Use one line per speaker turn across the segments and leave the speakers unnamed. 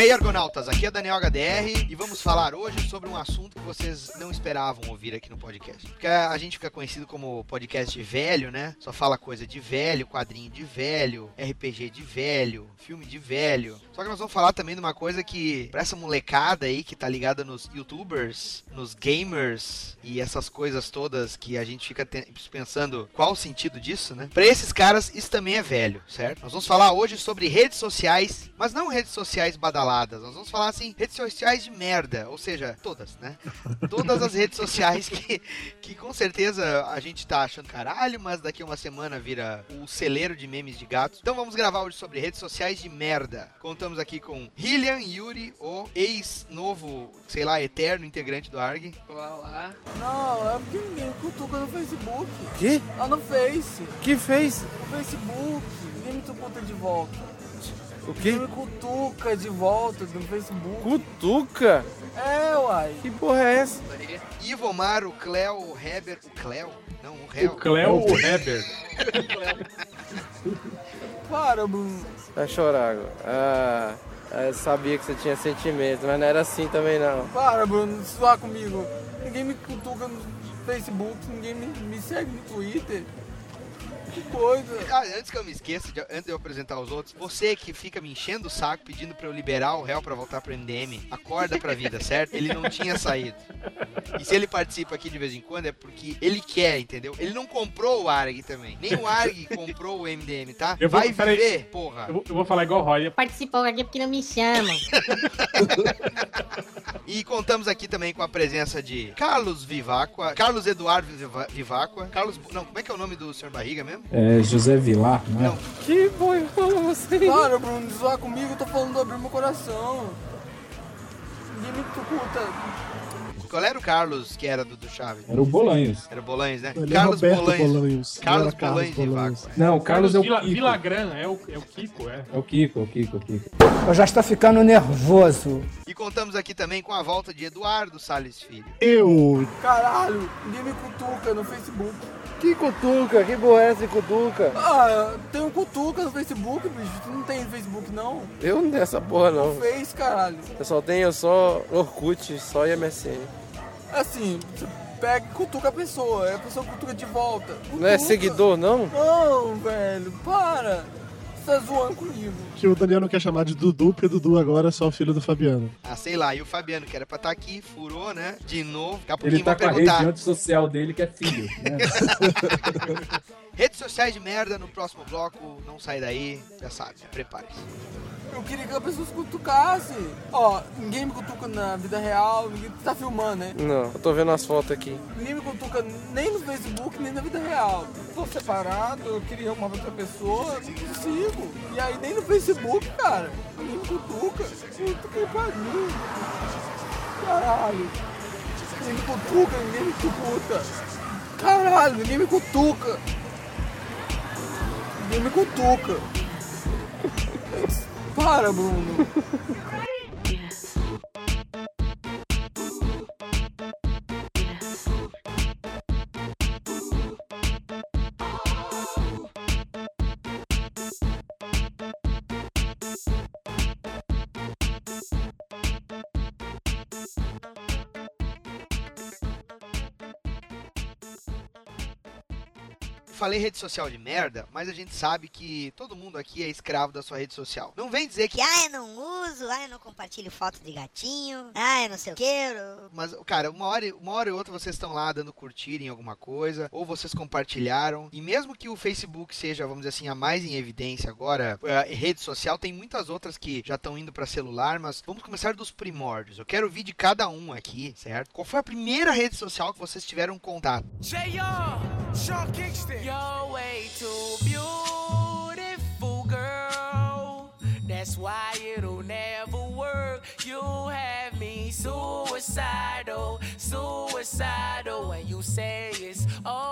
E aí, argonautas, aqui é Daniel HDR e vamos falar hoje sobre um assunto que vocês não esperavam ouvir aqui no podcast. Porque a gente fica conhecido como podcast velho, né? Só fala coisa de velho, quadrinho de velho, RPG de velho, filme de velho. Só que nós vamos falar também de uma coisa que, pra essa molecada aí que tá ligada nos youtubers, nos gamers e essas coisas todas que a gente fica pensando qual o sentido disso, né? Pra esses caras, isso também é velho, certo? Nós vamos falar hoje sobre redes sociais, mas não redes sociais badaladas. Nós vamos falar assim, redes sociais de merda, ou seja, todas, né? Todas as redes sociais que, que com certeza a gente tá achando caralho, mas daqui a uma semana vira o celeiro de memes de gatos. Então vamos gravar hoje sobre redes sociais de merda. Contamos aqui com Hillian Yuri, o ex-novo, sei lá, eterno integrante do ARG.
Olá, olá. Não, é porque ninguém cutuca no Facebook.
Que?
Ah, no Face.
Que fez?
No Facebook. Ninguém me cutuca de volta.
O quê?
Me cutuca de volta no Facebook.
Cutuca?
É, uai.
Que porra é essa?
Ivomar, o Cleo, o Heber, o Cleo? Não, o Hel.
O Cleo ou o Heber?
Para, Bruno.
Vai chorar agora. Ah, eu sabia que você tinha sentimentos, mas não era assim também não.
Para, Bruno, suar comigo. Ninguém me cutuca no Facebook, ninguém me, me segue no Twitter. Que coisa.
Ah, antes que eu me esqueça, de, antes de eu apresentar os outros, você que fica me enchendo o saco pedindo pra eu liberar o réu pra voltar pro MDM, acorda pra vida, certo? Ele não tinha saído. E se ele participa aqui de vez em quando é porque ele quer, entendeu? Ele não comprou o ARG também. Nem o ARG comprou o MDM, tá?
Eu vou,
Vai viver, porra.
Eu vou, eu vou, falar igual o Roy.
Participou aqui porque não me chamam.
e contamos aqui também com a presença de Carlos Vivacqua, Carlos Eduardo Vivacqua, Carlos... Não, como é que é o nome do senhor Barriga mesmo?
É José Vilar, né? Não.
Que boi você.
Para, Bruno, zoar comigo, eu tô falando de abrir meu coração. Ninguém me escuta.
Qual era o Carlos que era do, do Chaves?
Era o Bolanhos.
Era o Bolanhos, né?
Ele é Carlos é Bolanhos. Bolanhos.
Carlos Bolanhos de Vaco.
Não, o Carlos, Carlos é o
Vila,
Kiko.
Vilagran, é o, é o Kiko, é.
É o Kiko, é o Kiko, é o Kiko.
Eu já estou ficando nervoso.
E contamos aqui também com a volta de Eduardo Salles Filho.
Eu!
Caralho, ninguém me cutuca no Facebook.
Que cutuca? Que porra é essa de cutuca?
Ah, tem um cutuca no Facebook, bicho. Tu não tem Facebook, não?
Eu não tenho essa porra, não.
Tu fez, caralho.
Eu só tenho só Orkut, só MSN.
Assim, pega e cutuca a pessoa, a pessoa cutuca de volta. Cutuca.
Não é seguidor, não?
Não, velho, para. Tá zoando comigo.
Que o Daniel não quer chamar de Dudu, porque Dudu agora é só o filho do Fabiano.
Ah, sei lá, e o Fabiano, que era pra estar tá aqui, furou, né? De novo. Daqui a
Ele tá com
perguntar.
a rede antissocial dele, que é filho. Né?
Redes sociais de merda no próximo bloco, não sai daí, já sabe, prepare-se.
Eu queria que a pessoa se cutucasse. Ó, ninguém me cutuca na vida real, ninguém tá filmando, né?
Não, eu tô vendo as fotos aqui.
Ninguém me cutuca nem no Facebook, nem na vida real. Tô separado, eu queria uma outra pessoa, não consigo. E aí nem no Facebook, cara, ninguém me cutuca. Puta que pariu. Caralho. Ninguém me cutuca, ninguém me cutuca. Caralho, ninguém me cutuca. Ninguém me cutuca. Para, Bruno.
Falei rede social de merda, mas a gente sabe que todo mundo aqui é escravo da sua rede social. Não vem dizer que,
ah, eu não uso, ah, eu não compartilho foto de gatinho, ah, eu não sei o que. Eu...
Mas, cara, uma hora, uma hora e outra vocês estão lá dando curtir em alguma coisa, ou vocês compartilharam, e mesmo que o Facebook seja, vamos dizer assim, a mais em evidência agora, a rede social, tem muitas outras que já estão indo para celular, mas vamos começar dos primórdios. Eu quero ouvir de cada um aqui, certo? Qual foi a primeira rede social que vocês tiveram contato? Sean Kingston. You're way too beautiful, girl. That's why it'll never work. You have me suicidal, suicidal. When you say it's all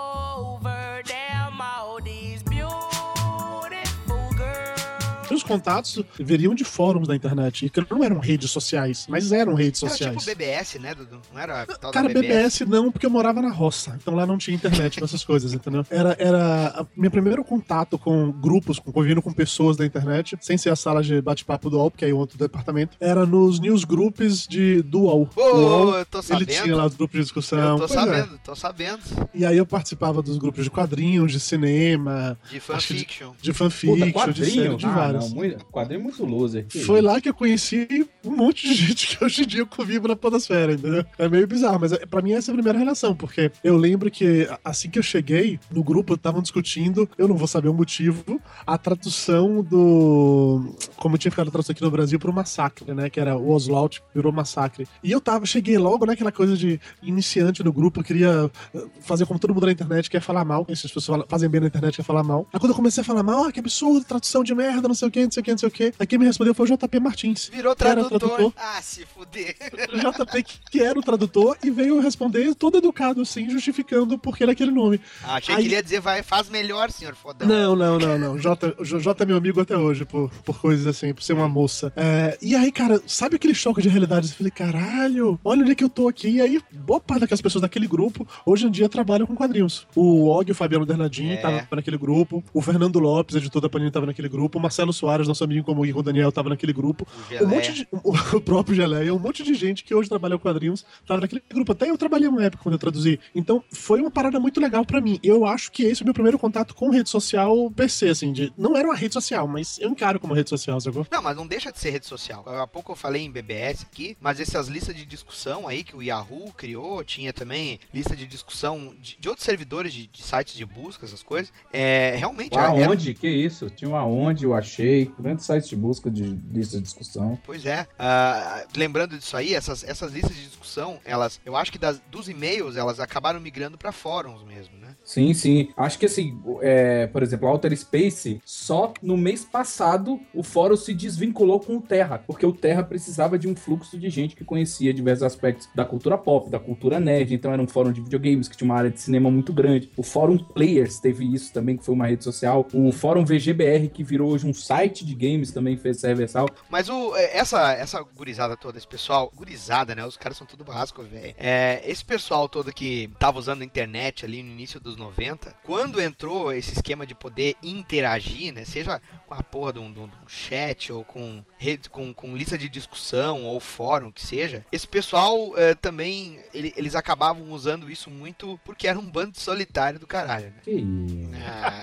contatos veriam de fóruns da internet. E que não eram redes sociais, mas eram redes
Era
sociais.
tipo BBS, né, Dudu? Não era tal
Cara,
da
BBS não, porque eu morava na roça. Então lá não tinha internet nessas coisas, entendeu? Era, era a- meu primeiro contato com grupos, com convivendo com pessoas da internet, sem ser a sala de bate-papo do UOL, que é outro departamento, era nos newsgroups de, do UOL.
Eu tô
ele
sabendo.
tinha lá os grupos de discussão.
Eu tô
Pois é.
sabendo, tô sabendo.
E aí eu participava dos grupos de quadrinhos, de cinema,
De fanfiction.
de
Puta,
fanfiction, de
quadrinho?
série, de
ah,
vários.
não, muito, quadrinho muito loser.
Foi
isso.
lá que eu conheci um monte de gente que hoje em dia eu convivo na podosfera, entendeu? É meio bizarro, mas é- pra mim essa é a primeira relação, porque eu lembro que assim que eu cheguei, no grupo estavam discutindo, eu não vou saber o motivo, a tradução do... como tinha ficado a tradução aqui no Brasil pro Massacre, né? Que era o Oswald virou Massacre. E eu tava, cheguei logo naquela coisa de iniciante no grupo, eu queria eh, fazer como todo mundo na internet, quer falar mal, essas pessoas fazem bem na internet, quer falar mal. Aí quando eu comecei a falar mal, ah, que absurdo, tradução de merda, não sei o que, não sei o que, não sei o que. Aí quem me respondeu foi o JP Martins.
Virou
que
tradutor.
tradutor.
Ah, se fuder.
O JP que- que era o tradutor e veio responder todo educado, assim, justificando porque era aquele nome.
Ah, achei
Aí-
que ele ia dizer, vai, faz melhor, senhor fodão.
Não, não, não, não. J, J é meu amigo até hoje, por, por coisas assim, por ser uma moça. É, e aí, cara, sabe aquele choque de realidade? Eu falei, caralho, olha onde é que eu tô aqui. E aí, boa parte daquelas pessoas daquele grupo, hoje em dia trabalham com quadrinhos. O Og, o Fabiano Bernardini,
É.
tava naquele grupo. O Fernando Lopes, editor da Panini, tava naquele grupo. O Marcelo Soares, nosso amigo como o Daniel, tava naquele grupo.
O Geleia.
Um monte de, o, próprio Geleia, um monte de gente que hoje trabalha com quadrinhos tava naquele grupo. Até eu trabalhei uma época quando eu traduzi. Então, foi uma parada muito legal pra mim. Eu acho que esse é o meu primeiro contato com rede social PC, assim. De, não era uma rede social, mas eu encaro como rede social, sacou?
Não, mas não deixa de ser rede social. Há pouco eu falei em BBS aqui, mas essas listas de discussão aí que o Yahoo criou, tinha também lista de discussão de, de outros servidores de, de sites de busca, essas coisas. É, realmente,
O
era-
Aonde? Que isso? Tinha um Aonde, eu achei. Grandes sites de busca de lista de discussão.
Pois é. Ah, lembrando disso aí, essas, essas listas de discussão, elas, eu acho que das, dos e-mails, elas acabaram migrando pra fóruns mesmo?
Sim, sim. Acho que assim, é, por exemplo, Outer Space, só no mês passado o fórum se desvinculou com o Terra, porque o Terra precisava de um fluxo de gente que conhecia diversos aspectos da cultura pop, da cultura nerd, então era um fórum de videogames que tinha uma área de cinema muito grande. O Fórum Players teve isso também, que foi uma rede social. O Fórum VGBR, que virou hoje um site de games, também fez serversal.
Mas o, é, essa, essa gurizada toda, esse pessoal, gurizada, né? Os caras são tudo barrasco, velho. É, esse pessoal todo que tava usando a internet ali no início dos 90, quando entrou esse esquema de poder interagir, né? Seja com a porra de um, de um- chat ou com, rede, com, com lista de discussão ou fórum, que seja, esse pessoal é, também, ele- eles acabavam usando isso muito porque era um bando solitário do caralho, né?
Que isso.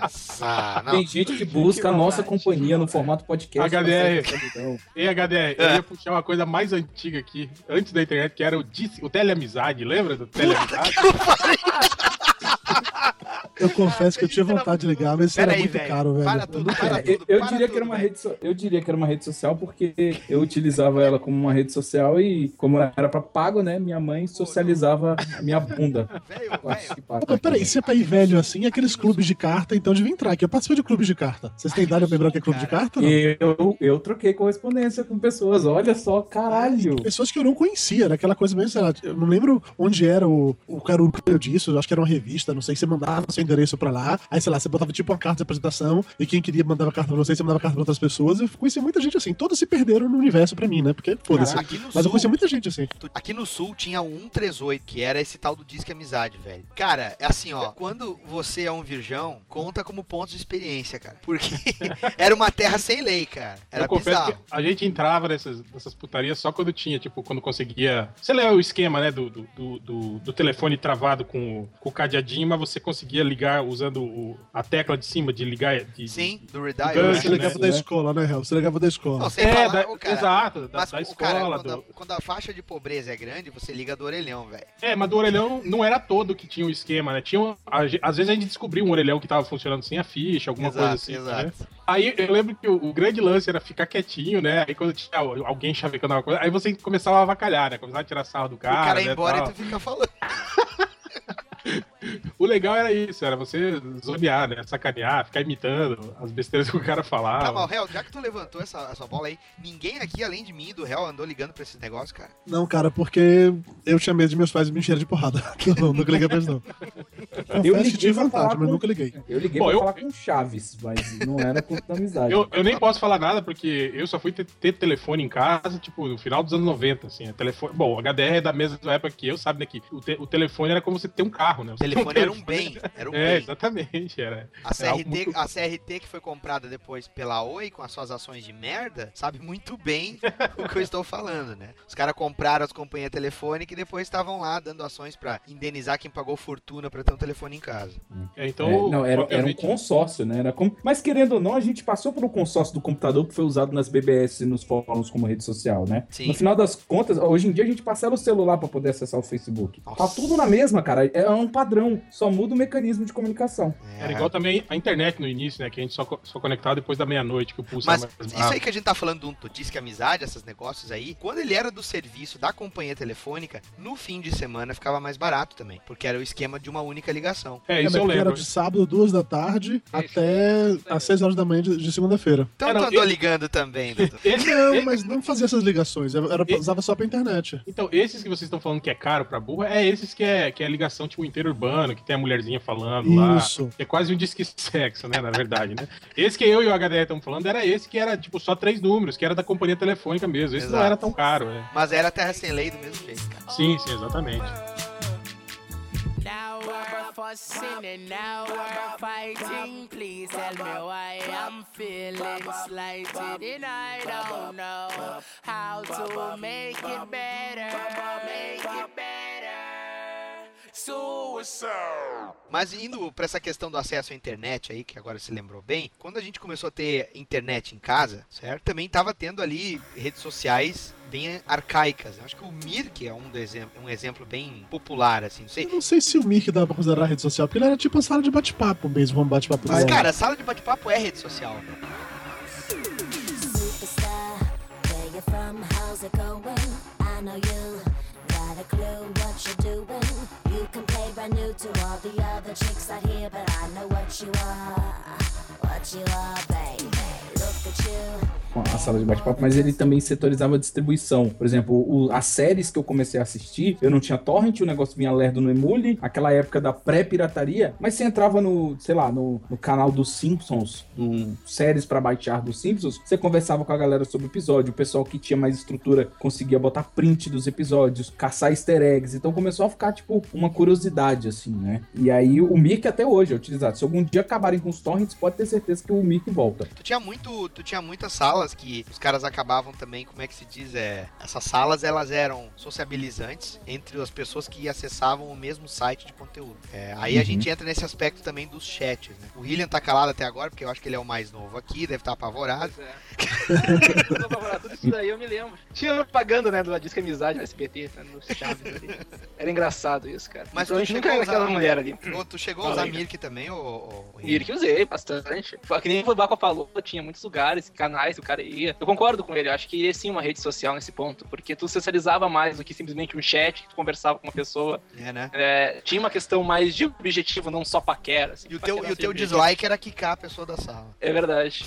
Nossa, não.
Tem gente que busca a nossa companhia no formato podcast.
HDR.
solidão.
Ei, HDR, eu ia puxar uma coisa mais antiga aqui, antes da internet, que era o, o teleamizade. Lembra do teleamizade?
Eu confesso que eu tinha vontade de ligar, mas isso era
aí,
muito
velho.
caro, velho.
Para tudo, para tudo.
eu
para
diria que
tudo,
era uma rede so- eu diria que era uma rede social porque eu utilizava ela como uma rede social e como era pra pago, né, minha mãe socializava a minha bunda.
Velho, velho.
peraí, se é pra ir velho assim, aqueles clubes de carta, então devia entrar aqui. Eu participei de clubes de carta. Vocês têm idade pra lembrar o que é clube de carta? Não?
Eu, eu troquei correspondência com pessoas, olha só, caralho.
Pessoas que eu não conhecia, era aquela coisa mesmo, sei lá, eu não lembro onde era o, o cara disso, eu acho que era uma revista, não sei, você mandava seu endereço pra lá, aí sei lá, você botava tipo uma carta de apresentação, e quem queria mandava carta pra você, você mandava carta pra outras pessoas, eu conheci muita gente assim, todos se perderam no universo pra mim, né, porque foda-se.
Aqui no
Mas eu
sul,
conheci muita gente assim.
Aqui no sul tinha o 138, que era esse tal do Disque Amizade, velho. Cara, é assim, ó. Quando você é um virgão, conta como ponto de experiência, cara. Porque era uma terra sem lei, cara. Era
eu confesso
bizarro.
que a gente entrava nessas, nessas putarias só quando tinha, tipo, quando conseguia. Você lembra o esquema, né? Do, do, do, do- telefone travado com, o- com o cadeadinho, mas você conseguia ligar usando o- a tecla de cima de ligar. De,
Sim, do Redial,
Gancho,
né?
Você ligava
né?
da escola, né, Hel? Você ligava da escola.
Não,
É,
falar,
da-
cara,
exato, da,
Mas,
da
o cara,
escola.
quando, a,
do-
quando a faixa de pobreza é grande, você liga do orelhão, velho.
É, mas do orelhão não era todo que tinha o esquema, né? Tinha, um- a às vezes a gente descobriu um orelhão que tava funcionando sem a ficha, alguma coisa assim.
exato.
né? Aí eu lembro que o, o grande lance era ficar quietinho, né? Aí quando tinha alguém chavecando alguma coisa, aí você começava a avacalhar, né? Começava a tirar sarro do
o
cara.
cara
né,
ia embora
tal.
e tu fica falando.
O legal era isso, era você zonear, né? Sacanear, ficar imitando as besteiras que o cara
Tá,
falava.
mas, Réu, já que tu levantou essa, essa bola aí, ninguém aqui, além de mim e do Réu, andou ligando pra esses negócios, cara.
Não, cara, porque eu tinha medo de meus pais me encherem de porrada. Não, nunca liguei pra eles, não.
Eu liguei
tive
pra
vontade, mas
com-
nunca liguei.
Eu liguei
Bom,
pra
eu-
falar com o Chaves, mas não era com amizade.
Eu, eu nem posso falar nada porque eu só fui ter, ter telefone em casa, tipo, no final dos anos 90, assim. é Telefone... Bom, o HDR é da mesma época que eu, sabe, né? Que o, te- o telefone era como você ter um carro, né?
O
Você
telefone era um bem, era um
É,
bem.
exatamente, era.
A CRT,
muito-
a CRT que foi comprada depois pela Oi com as suas ações de merda, sabe muito bem o que eu estou falando, né? Os caras compraram as companhias telefônicas e depois estavam lá dando ações pra indenizar quem pagou fortuna pra ter um telefone em casa.
É, então,
É, não, era, era um consórcio, né? Era como... Mas querendo ou não, a gente passou pelo consórcio do computador que foi usado nas BBS e nos fóruns como rede social, né?
Sim.
No final das contas, hoje em dia a gente parcela o celular pra poder acessar o Facebook. Tá
Nossa.
tudo na mesma, cara. É um padrão. Só muda o mecanismo de comunicação.
Era igual também a internet no início, né? Que a gente só, só conectava depois da meia-noite, que o pulso
Mas
era mais
isso aí que a gente tá falando do, do Disque Amizade, esses negócios aí, quando ele era do serviço da companhia telefônica, no fim de semana ficava mais barato também, porque era o esquema de uma única ligação.
É,
É,
isso
mas
eu lembro.
Era de sábado, duas da tarde, até às seis horas da manhã de, de segunda-feira.
Então
É,
tu andou
eu-
ligando também, doutor.
Esse-
Não,
esse-
mas não fazia essas ligações. Era, usava só pra internet.
Então, esses que vocês estão falando que é caro pra burro, é esses que é, que é ligação, tipo, interurbano, que tem a mulherzinha falando lá.
Isso.
Que é quase um disque sexo, né? Na verdade, né? Esse que eu e o HDR estamos falando era esse que era, tipo, só três números, que era da companhia telefônica mesmo. Esse não
Exato.
era tão caro, né?
Mas era terra sem lei do mesmo jeito, cara.
Sim, sim, exatamente.
Now we're fussing and now we're fighting. Please tell me why I'm feeling slighted and I don't know how to make it better. Make it better.
Mas indo pra essa questão do acesso à internet aí, que agora se lembrou bem, quando a gente começou a ter internet em casa, certo? Também tava tendo ali redes sociais bem arcaicas. Eu acho que o Mirk é um, exemplo, um exemplo bem popular, assim, não sei.
Eu não sei se o Mirk dá pra considerar rede social, porque ele era tipo uma sala de bate-papo mesmo, um bate-papo
Mas, cara, sala de bate-papo é rede social.
Superstar, new to all the other chicks out here, but I know what you are. What you are. You.
a sala de bate-papo, mas ele também setorizava a distribuição. Por exemplo, o- as séries que eu comecei a assistir, eu não tinha torrent, o negócio vinha lerdo no Emule, aquela época da pré-pirataria, mas você entrava no, sei lá, no, no canal dos Simpsons, no séries pra baixar dos Simpsons, você conversava com a galera sobre o episódio, o pessoal que tinha mais estrutura conseguia botar print dos episódios, caçar easter eggs, então começou a ficar, tipo, uma curiosidade, assim, né? E aí o Mirk até hoje é utilizado. Se algum dia acabarem com os torrents, pode ter certeza que o Mirk volta.
Tu tinha muito, tu tinha muitas salas que os caras acabavam também, como é que se diz, é, essas salas elas eram sociabilizantes entre as pessoas que acessavam o mesmo site de conteúdo. É, aí a
Uhum.
gente entra nesse aspecto também dos chats, né? O William tá calado até agora porque eu acho que ele é o mais novo aqui, deve estar apavorado.
Tudo apavorado, tudo isso daí eu me lembro. Tinha propaganda, né, do Disque Amizade no SBT, né, nos chaves ali. Era engraçado isso, cara.
Mas tu
a gente nunca
a
era
usar-
aquela mulher ali.
Ô, tu chegou a
Fala
usar
aí.
Mirk também, ô, ô,
que usei bastante. Foi Que nem o Baco falou, tinha muitos lugares, canais o cara ia. Eu concordo com ele, eu acho que ia sim uma rede social nesse ponto, porque tu socializava mais do que simplesmente um chat que tu conversava com uma pessoa.
É, né?
É, tinha uma questão mais de objetivo, não só paquera. Assim,
E o teu, e o teu dislike era quicar a pessoa da sala.
É verdade.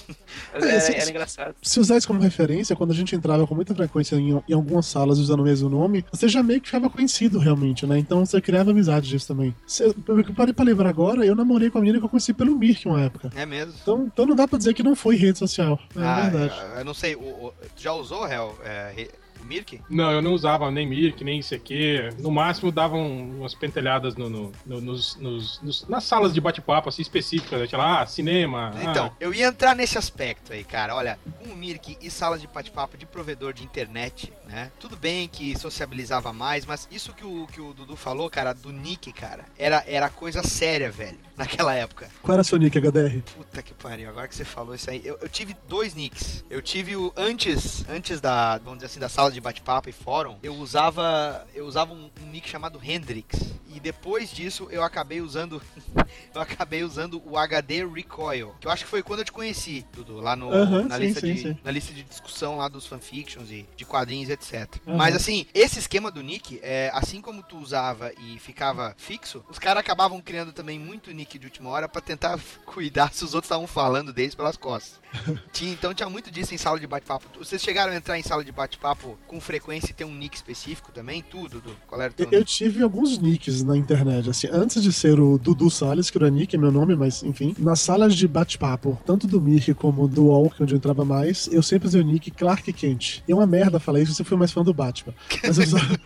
Mas
É,
era,
se-
era engraçado.
Se usar isso como referência, quando a gente entrava com muita frequência em, em algumas salas usando o mesmo nome, você já meio que ficava conhecido realmente, né? Então você criava amizade disso também. Se, eu parei pra lembrar agora, eu namorei com a menina que eu conheci pelo Mirk uma época.
É mesmo?
Então, então não dá pra dizer que não foi rede social. É
Ah,
verdade.
Eu, não sei, o, o- tu já usou, Hel, é, o Mirk?
Não, eu não usava nem Mirk, nem ICQ. No máximo davam umas pentelhadas no, no- no- nos, nos- nos- nas salas de bate-papo assim, específicas. né? Tinha lá, ah, cinema.
Então,
ah,
eu ia entrar nesse aspecto aí, cara. Olha, com o Mirk e salas de bate-papo de provedor de internet, né? Tudo bem que sociabilizava mais, mas isso que o, que o Dudu falou, cara, do Nick, cara, era, era coisa séria, velho, naquela época.
Qual era seu nick, HDR?
Puta que pariu, agora que você falou isso aí. Eu, eu tive dois nicks. Eu tive o antes, antes da, vamos dizer assim, da sala sala de bate-papo e fórum, eu usava eu usava um, um nick chamado Hendrix. E depois disso eu acabei usando eu acabei usando o HD Recoil, que eu acho que foi quando eu te conheci, Dudu, lá no, na,
sim,
lista
sim,
de,
sim.
na lista de discussão lá dos fanfictions e de quadrinhos, etc. Mas assim, esse esquema do nick, é, assim como tu usava e ficava fixo, os caras acabavam criando também muito nick de última hora pra tentar cuidar se os outros estavam falando deles pelas costas. Tinha- então tinha muito disso em sala de bate-papo. Vocês chegaram a entrar em sala de bate-papo com frequência e ter um nick específico também? Tudo, Dudu? Qual era o teu
Eu, eu tive alguns nicks na internet, assim, antes de ser o Dudu Salles, que era nick, é meu nome, mas enfim, nas salas de bate-papo, tanto do Mirk como do é onde eu entrava mais, eu sempre usei o nick Clark Kent. E é uma merda falar isso, você foi mais fã do Batman. Mas eu usava,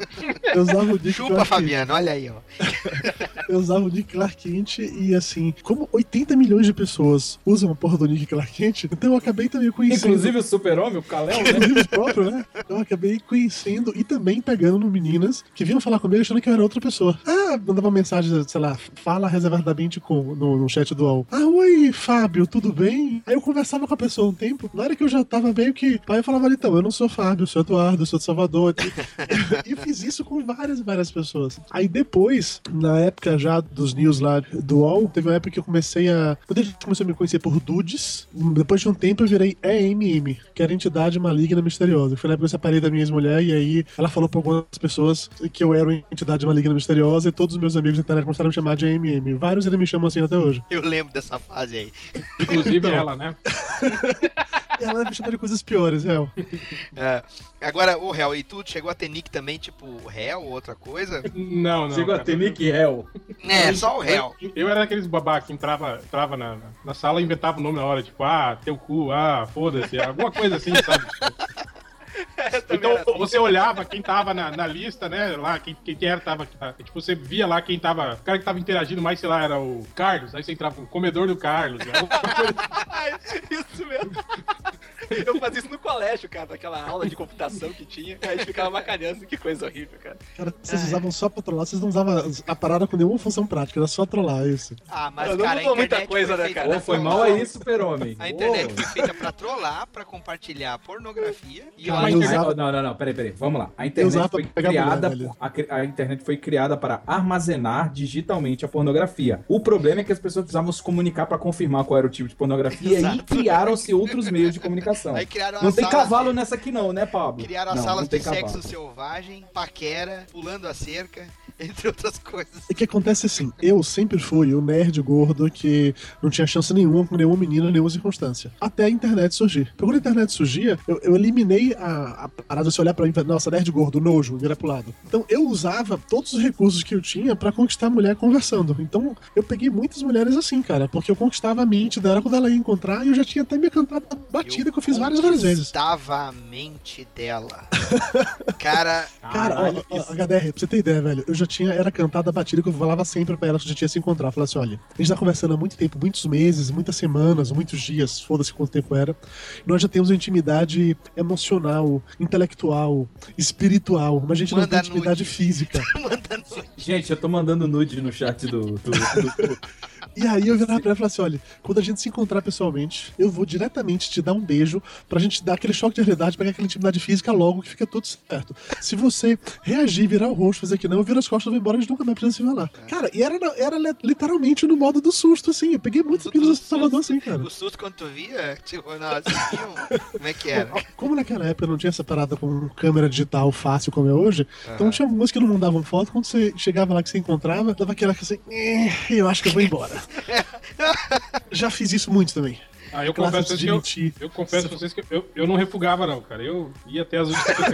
eu usava o nick
Chupa,
Clark Kent.
Fabiano, olha aí, ó.
Eu usava o nick Clark Kent e assim, como 80 milhões de pessoas usam a porra do nick Clark Kent, então eu acabei também conhecendo.
Inclusive o super-homem, o Kal-El, né?
Inclusive o próprio, né? Eu acabei conhecendo e também pegando meninas que vinham falar comigo achando que eu era outra pessoa. Ah, mandava mensagem, sei lá, fala reservadamente com, no, no chat do UOL. Ah, oi, Fábio, tudo bem? Aí eu conversava com a pessoa um tempo, na hora que eu já tava meio que. Aí eu falava, então, eu não sou Fábio, eu sou Eduardo, eu sou de Salvador. E eu fiz isso com várias, várias pessoas. Aí depois, na época já dos news lá do UOL, teve uma época que eu comecei a. Quando a gente começou a me conhecer por Dudes, depois de um tempo eu virei EMM, que era entidade maligna misteriosa. Foi na época que eu separei da minha ex-mulher e aí ela falou pra algumas pessoas que eu era uma entidade maligna misteriosa e todos os meus amigos da internet começaram a me chamar de EMM. Vários ainda me chamam assim até hoje.
Eu lembro dessa fase aí.
Inclusive
Então.
ela, né?
E ela me chama de coisas piores, real.
É, agora, o réu, e tu chegou a ter nick também, tipo, réu ou outra coisa?
Não, não.
Chegou a
cara.
ter Nick Hell.
É, só o réu.
Eu, eu era daqueles babá que entrava, entrava na, na- na sala e inventava o nome na hora, tipo, ah, teu cu, ah, foda-se, alguma coisa assim, sabe? Então você olhava quem tava na, na lista, né? Lá, quem, quem que era tava. Tipo, você via lá quem tava. O cara que tava interagindo mais, sei lá, era o Carlos. Aí você entrava com o comedor do Carlos. né? coisa
isso mesmo. Eu fazia isso no colégio, cara, naquela aula de computação que tinha. Aí a gente ficava macalhando, que coisa horrível, cara.
Cara, vocês usavam só pra trollar, vocês não usavam a parada com nenhuma função prática, era só trollar isso.
Ah, mas
Não, não
cara,
mudou muita coisa, né, cara?
pra
Pô, foi mal aí, super-homem.
A internet foi feita pra trollar, pra compartilhar pornografia e
Cara, eu
Não,
usava-
não, não, não, peraí, peraí, vamos lá. A
Eu
internet
usava
foi
pra
criada,
mulher,
a, a internet foi criada para armazenar digitalmente a pornografia. O problema é que as pessoas precisavam se comunicar para confirmar qual era o tipo de pornografia e
Exato.
criaram-se outros meios de comunicação.
Aí criaram
Não tem cavalo
de-
nessa aqui não, né, Pablo?
Criaram as
não,
salas
não
de
cavalo.
sexo selvagem, paquera, pulando a cerca, entre outras coisas.
O que acontece assim, eu sempre fui o nerd gordo que não tinha chance nenhuma com nenhuma menina, nenhuma circunstância. Até a internet surgir. Porque quando a internet surgia, eu, eu eliminei a, a parada de você olhar pra mim e falar, nossa, nerd gordo, nojo, virar pro lado. Então eu usava todos os recursos que eu tinha pra conquistar a mulher conversando. Então eu peguei muitas mulheres assim, cara, porque eu conquistava a mente dela quando ela ia encontrar e eu já tinha até minha cantada batida que eu fiz várias, várias vezes.
Estava a mente dela. Cara,
Cara, ó, HDR, pra você ter ideia, velho, eu já tinha, era cantada batida que eu falava sempre pra ela que a gente ia se encontrar. Falava assim: olha, a gente tá conversando há muito tempo, muitos meses, muitas semanas, muitos dias, foda-se quanto tempo era. E nós já temos uma intimidade emocional, intelectual, espiritual, mas a gente não
Manda
tem intimidade
nude.
física.
Gente, eu tô mandando nude no chat do. do- do-
E aí eu virava pra ela e falava assim: olha, quando a gente se encontrar pessoalmente, eu vou diretamente te dar um beijo pra gente dar aquele choque de realidade, pegar aquela intimidade física logo que fica tudo certo. Se você reagir, virar o rosto, fazer que não, eu viro as costas e vou embora, a gente nunca mais precisa se falar. Cara, e era, era li- literalmente no modo do susto, assim. Eu peguei muitos pilos de Salvador assim, cara.
o susto quando tu via, tipo, não, como é que era?
Como naquela época não tinha essa parada com câmera digital fácil como é hoje, então tinha algumas que não mandavam foto. Quando você chegava lá que você encontrava, dava aquela que assim, "Eh, eu acho que eu vou embora. Já fiz isso muito também.
Ah, eu confesso que eu,
mentir.
eu confesso pra vocês que eu, eu não refugava, não, cara. Eu ia até as últimas.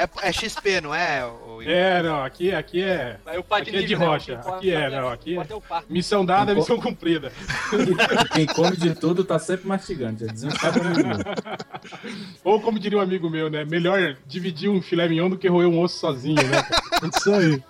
É, é XP, não é? O,
É, não, aqui, aqui é.
Par de
Aqui é de
né?
rocha. Aqui é, não, aqui é. Missão dada, missão cumprida.
Quem come de tudo tá sempre mastigando. Já.
Ou como diria um amigo meu, né? Melhor dividir um filé mignon do que roer um osso sozinho, né?
Isso aí.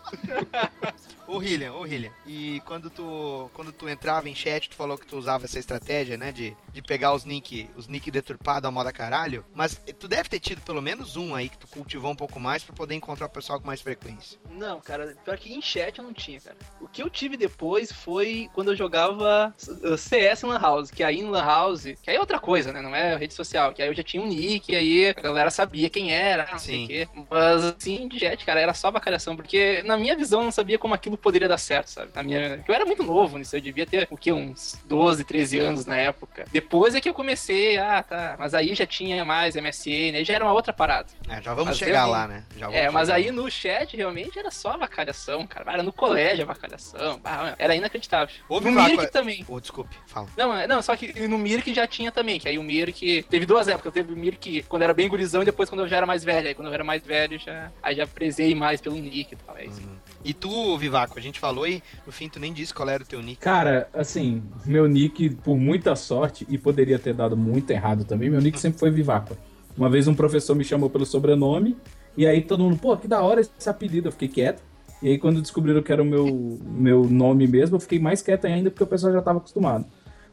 O ô Hillian, ô Hillian. E quando tu, quando tu entrava em chat, tu falou que tu usava essa estratégia, né? De, de pegar os nick, os nick deturpados a moda caralho. Mas tu deve ter tido pelo menos um aí que tu cultivou um pouco mais pra poder encontrar o pessoal com mais frequência.
Não, cara, pior que em chat eu não tinha, cara. O que eu tive depois foi quando eu jogava uh, CS Lan House, que aí em Lan House, que aí é outra coisa, né? Não é rede social, que aí eu já tinha um nick, e aí a galera sabia quem era, não sei
Sim.
o quê. Mas assim, de chat, cara, era só bacalhação, porque na minha visão eu não sabia como aquilo poderia dar certo, sabe? Na minha... Eu era muito novo nisso, eu devia ter o quê? Uns 12, 13 anos na época. Depois é que eu comecei, ah, tá. Mas aí já tinha mais MSN, aí já era uma outra parada.
É, já vamos
Mas
chegar
eu-
lá, né? Já vamos
É, mas
chegar
aí
lá.
no chat realmente era só avacalhação, cara. Era no colégio avacalhação. Era inacreditável.
Ô,
no Mirk também.
Ô, desculpe, fala.
Não, não, só que no Mirk já tinha também, que aí o Mirk teve duas épocas, teve o Mirk quando era bem gurizão e depois quando eu já era mais velho. Aí quando eu era mais velho, já, aí já prezei mais pelo Nick e tal. É isso.
E tu, Vivaco, a gente falou e no fim tu nem disse qual era o teu nick.
Cara, assim, meu nick, por muita sorte, e poderia ter dado muito errado também, meu nick sempre foi Viváqua. Uma vez um professor me chamou pelo sobrenome, e aí todo mundo, pô, que da hora esse apelido, eu fiquei quieto. E aí quando descobriram que era o meu, meu nome mesmo, eu fiquei mais quieto ainda, porque o pessoal já tava acostumado.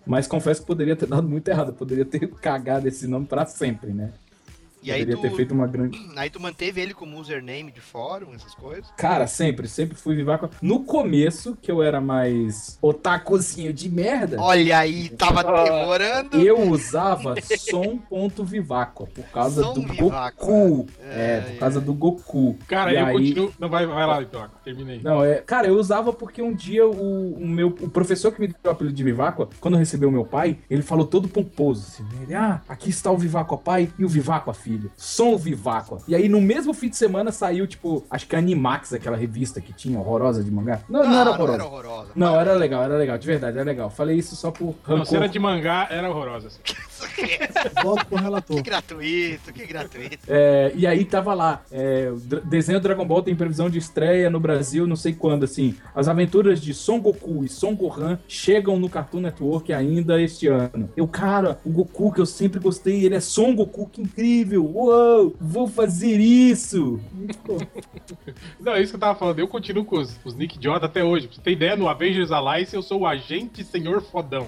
Mas confesso que poderia ter dado muito errado, poderia ter cagado esse nome pra sempre, né?
E
poderia
tu,
ter feito uma grande...
aí tu manteve ele como username de fórum, essas coisas?
Cara, sempre, sempre fui Vivaco. No começo, que eu era mais otakuzinho de merda,
Olha aí, tava demorando.
eu usava som.viváqua por causa
Som
do. Goku.
É,
É, por causa do Goku.
Cara,
E
eu
aí-
continuo. Não, vai, vai lá, então. Terminei.
Não, é. Cara, eu usava porque um dia o, o meu o professor que me deu o apelido de Viváqua, quando recebeu meu pai, ele falou todo pomposo assim. Ele, ah, aqui está o Viváqua pai e o Viváqua filho. Som Viváqua. E aí no mesmo fim de semana saiu, tipo, acho que a Animax, aquela revista que tinha horrorosa de mangá. Não, não,
Ah,
era
não
horrorosa.
era horrorosa.
Não, era legal, era legal, de verdade, era legal. Falei isso só por
Não, se era de mangá, era horrorosa. assim.
Volto pro
Que
relator.
gratuito, que gratuito.
É, e aí tava lá, é, desenho Dragon Ball tem previsão de estreia no Brasil, não sei quando, assim. As aventuras de Son Goku e Son Gohan chegam no Cartoon Network ainda este ano. Eu, cara, o Goku que eu sempre gostei, ele é Son Goku, que incrível! Uou, vou fazer isso!
Não, é isso que eu tava falando. Eu continuo com os, os Nick Idiota até hoje. Pra você ter ideia, no Avengers Alliance eu sou o agente senhor fodão.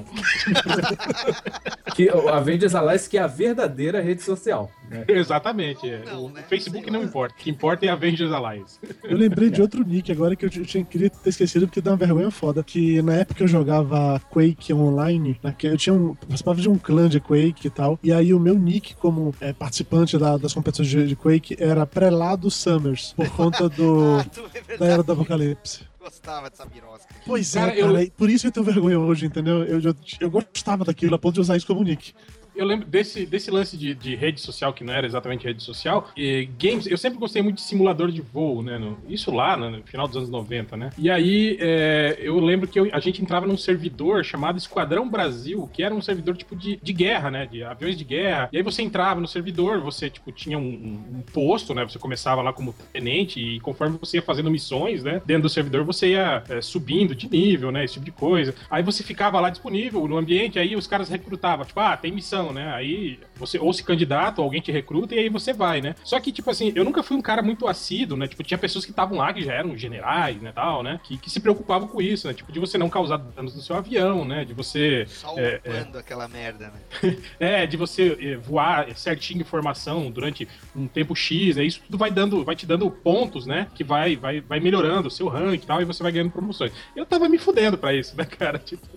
que, o Avengers Alliance que é a verdadeira rede social. né?
Exatamente. é.
Não,
o
né?
Facebook
Sei
não
lá.
importa. O que importa é Avengers Alliance.
Eu lembrei de outro nick agora que eu tinha, queria ter esquecido porque dá uma vergonha foda. Que na época eu jogava Quake online, né, eu tinha um, participava de um clã de Quake e tal. E aí o meu nick como é, participante da- das competições de, de Quake era Prelado Summers, por conta do,
Ah, é
da. Era do Apocalipse.
Gostava dessa birosca.
Pois
Cara,
é,
eu-
cara, e por isso eu tenho vergonha hoje, entendeu? Eu, eu, eu gostava daquilo a ponto de usar isso como nick.
Eu lembro desse, desse lance de, de rede social, que não era exatamente rede social. E games, eu sempre gostei muito de simulador de voo, né? no- isso lá no, no final dos anos 90, né? E aí é, eu lembro que eu- a gente entrava num servidor chamado Esquadrão Brasil, que era um servidor tipo de, de guerra, né? De aviões de guerra. E aí você entrava no servidor, você tipo tinha um, um- um posto, né? Você começava lá como tenente e conforme você ia fazendo missões, né? Dentro do servidor você ia é, subindo de nível, né? Esse tipo de coisa. Aí você ficava lá disponível no ambiente, aí os caras recrutavam, tipo, ah, tem missão, né? Aí você ou se candidata ou alguém te recruta e aí você vai, né? Só que, tipo assim, eu nunca fui um cara muito assíduo, né? Tipo, tinha pessoas que estavam lá que já eram generais, né, tal, né? Que, que se preocupavam com isso, né? Tipo, de você não causar danos no seu avião, né? De você
Só
É,
upando aquela merda, né?
é, de você eh, voar certinho informação durante um tempo X, né? Isso tudo vai dando, vai te dando pontos, né? Que vai, vai, vai melhorando o seu rank e tal, e você vai ganhando promoções. Eu tava me fudendo pra isso, né, cara? Tipo,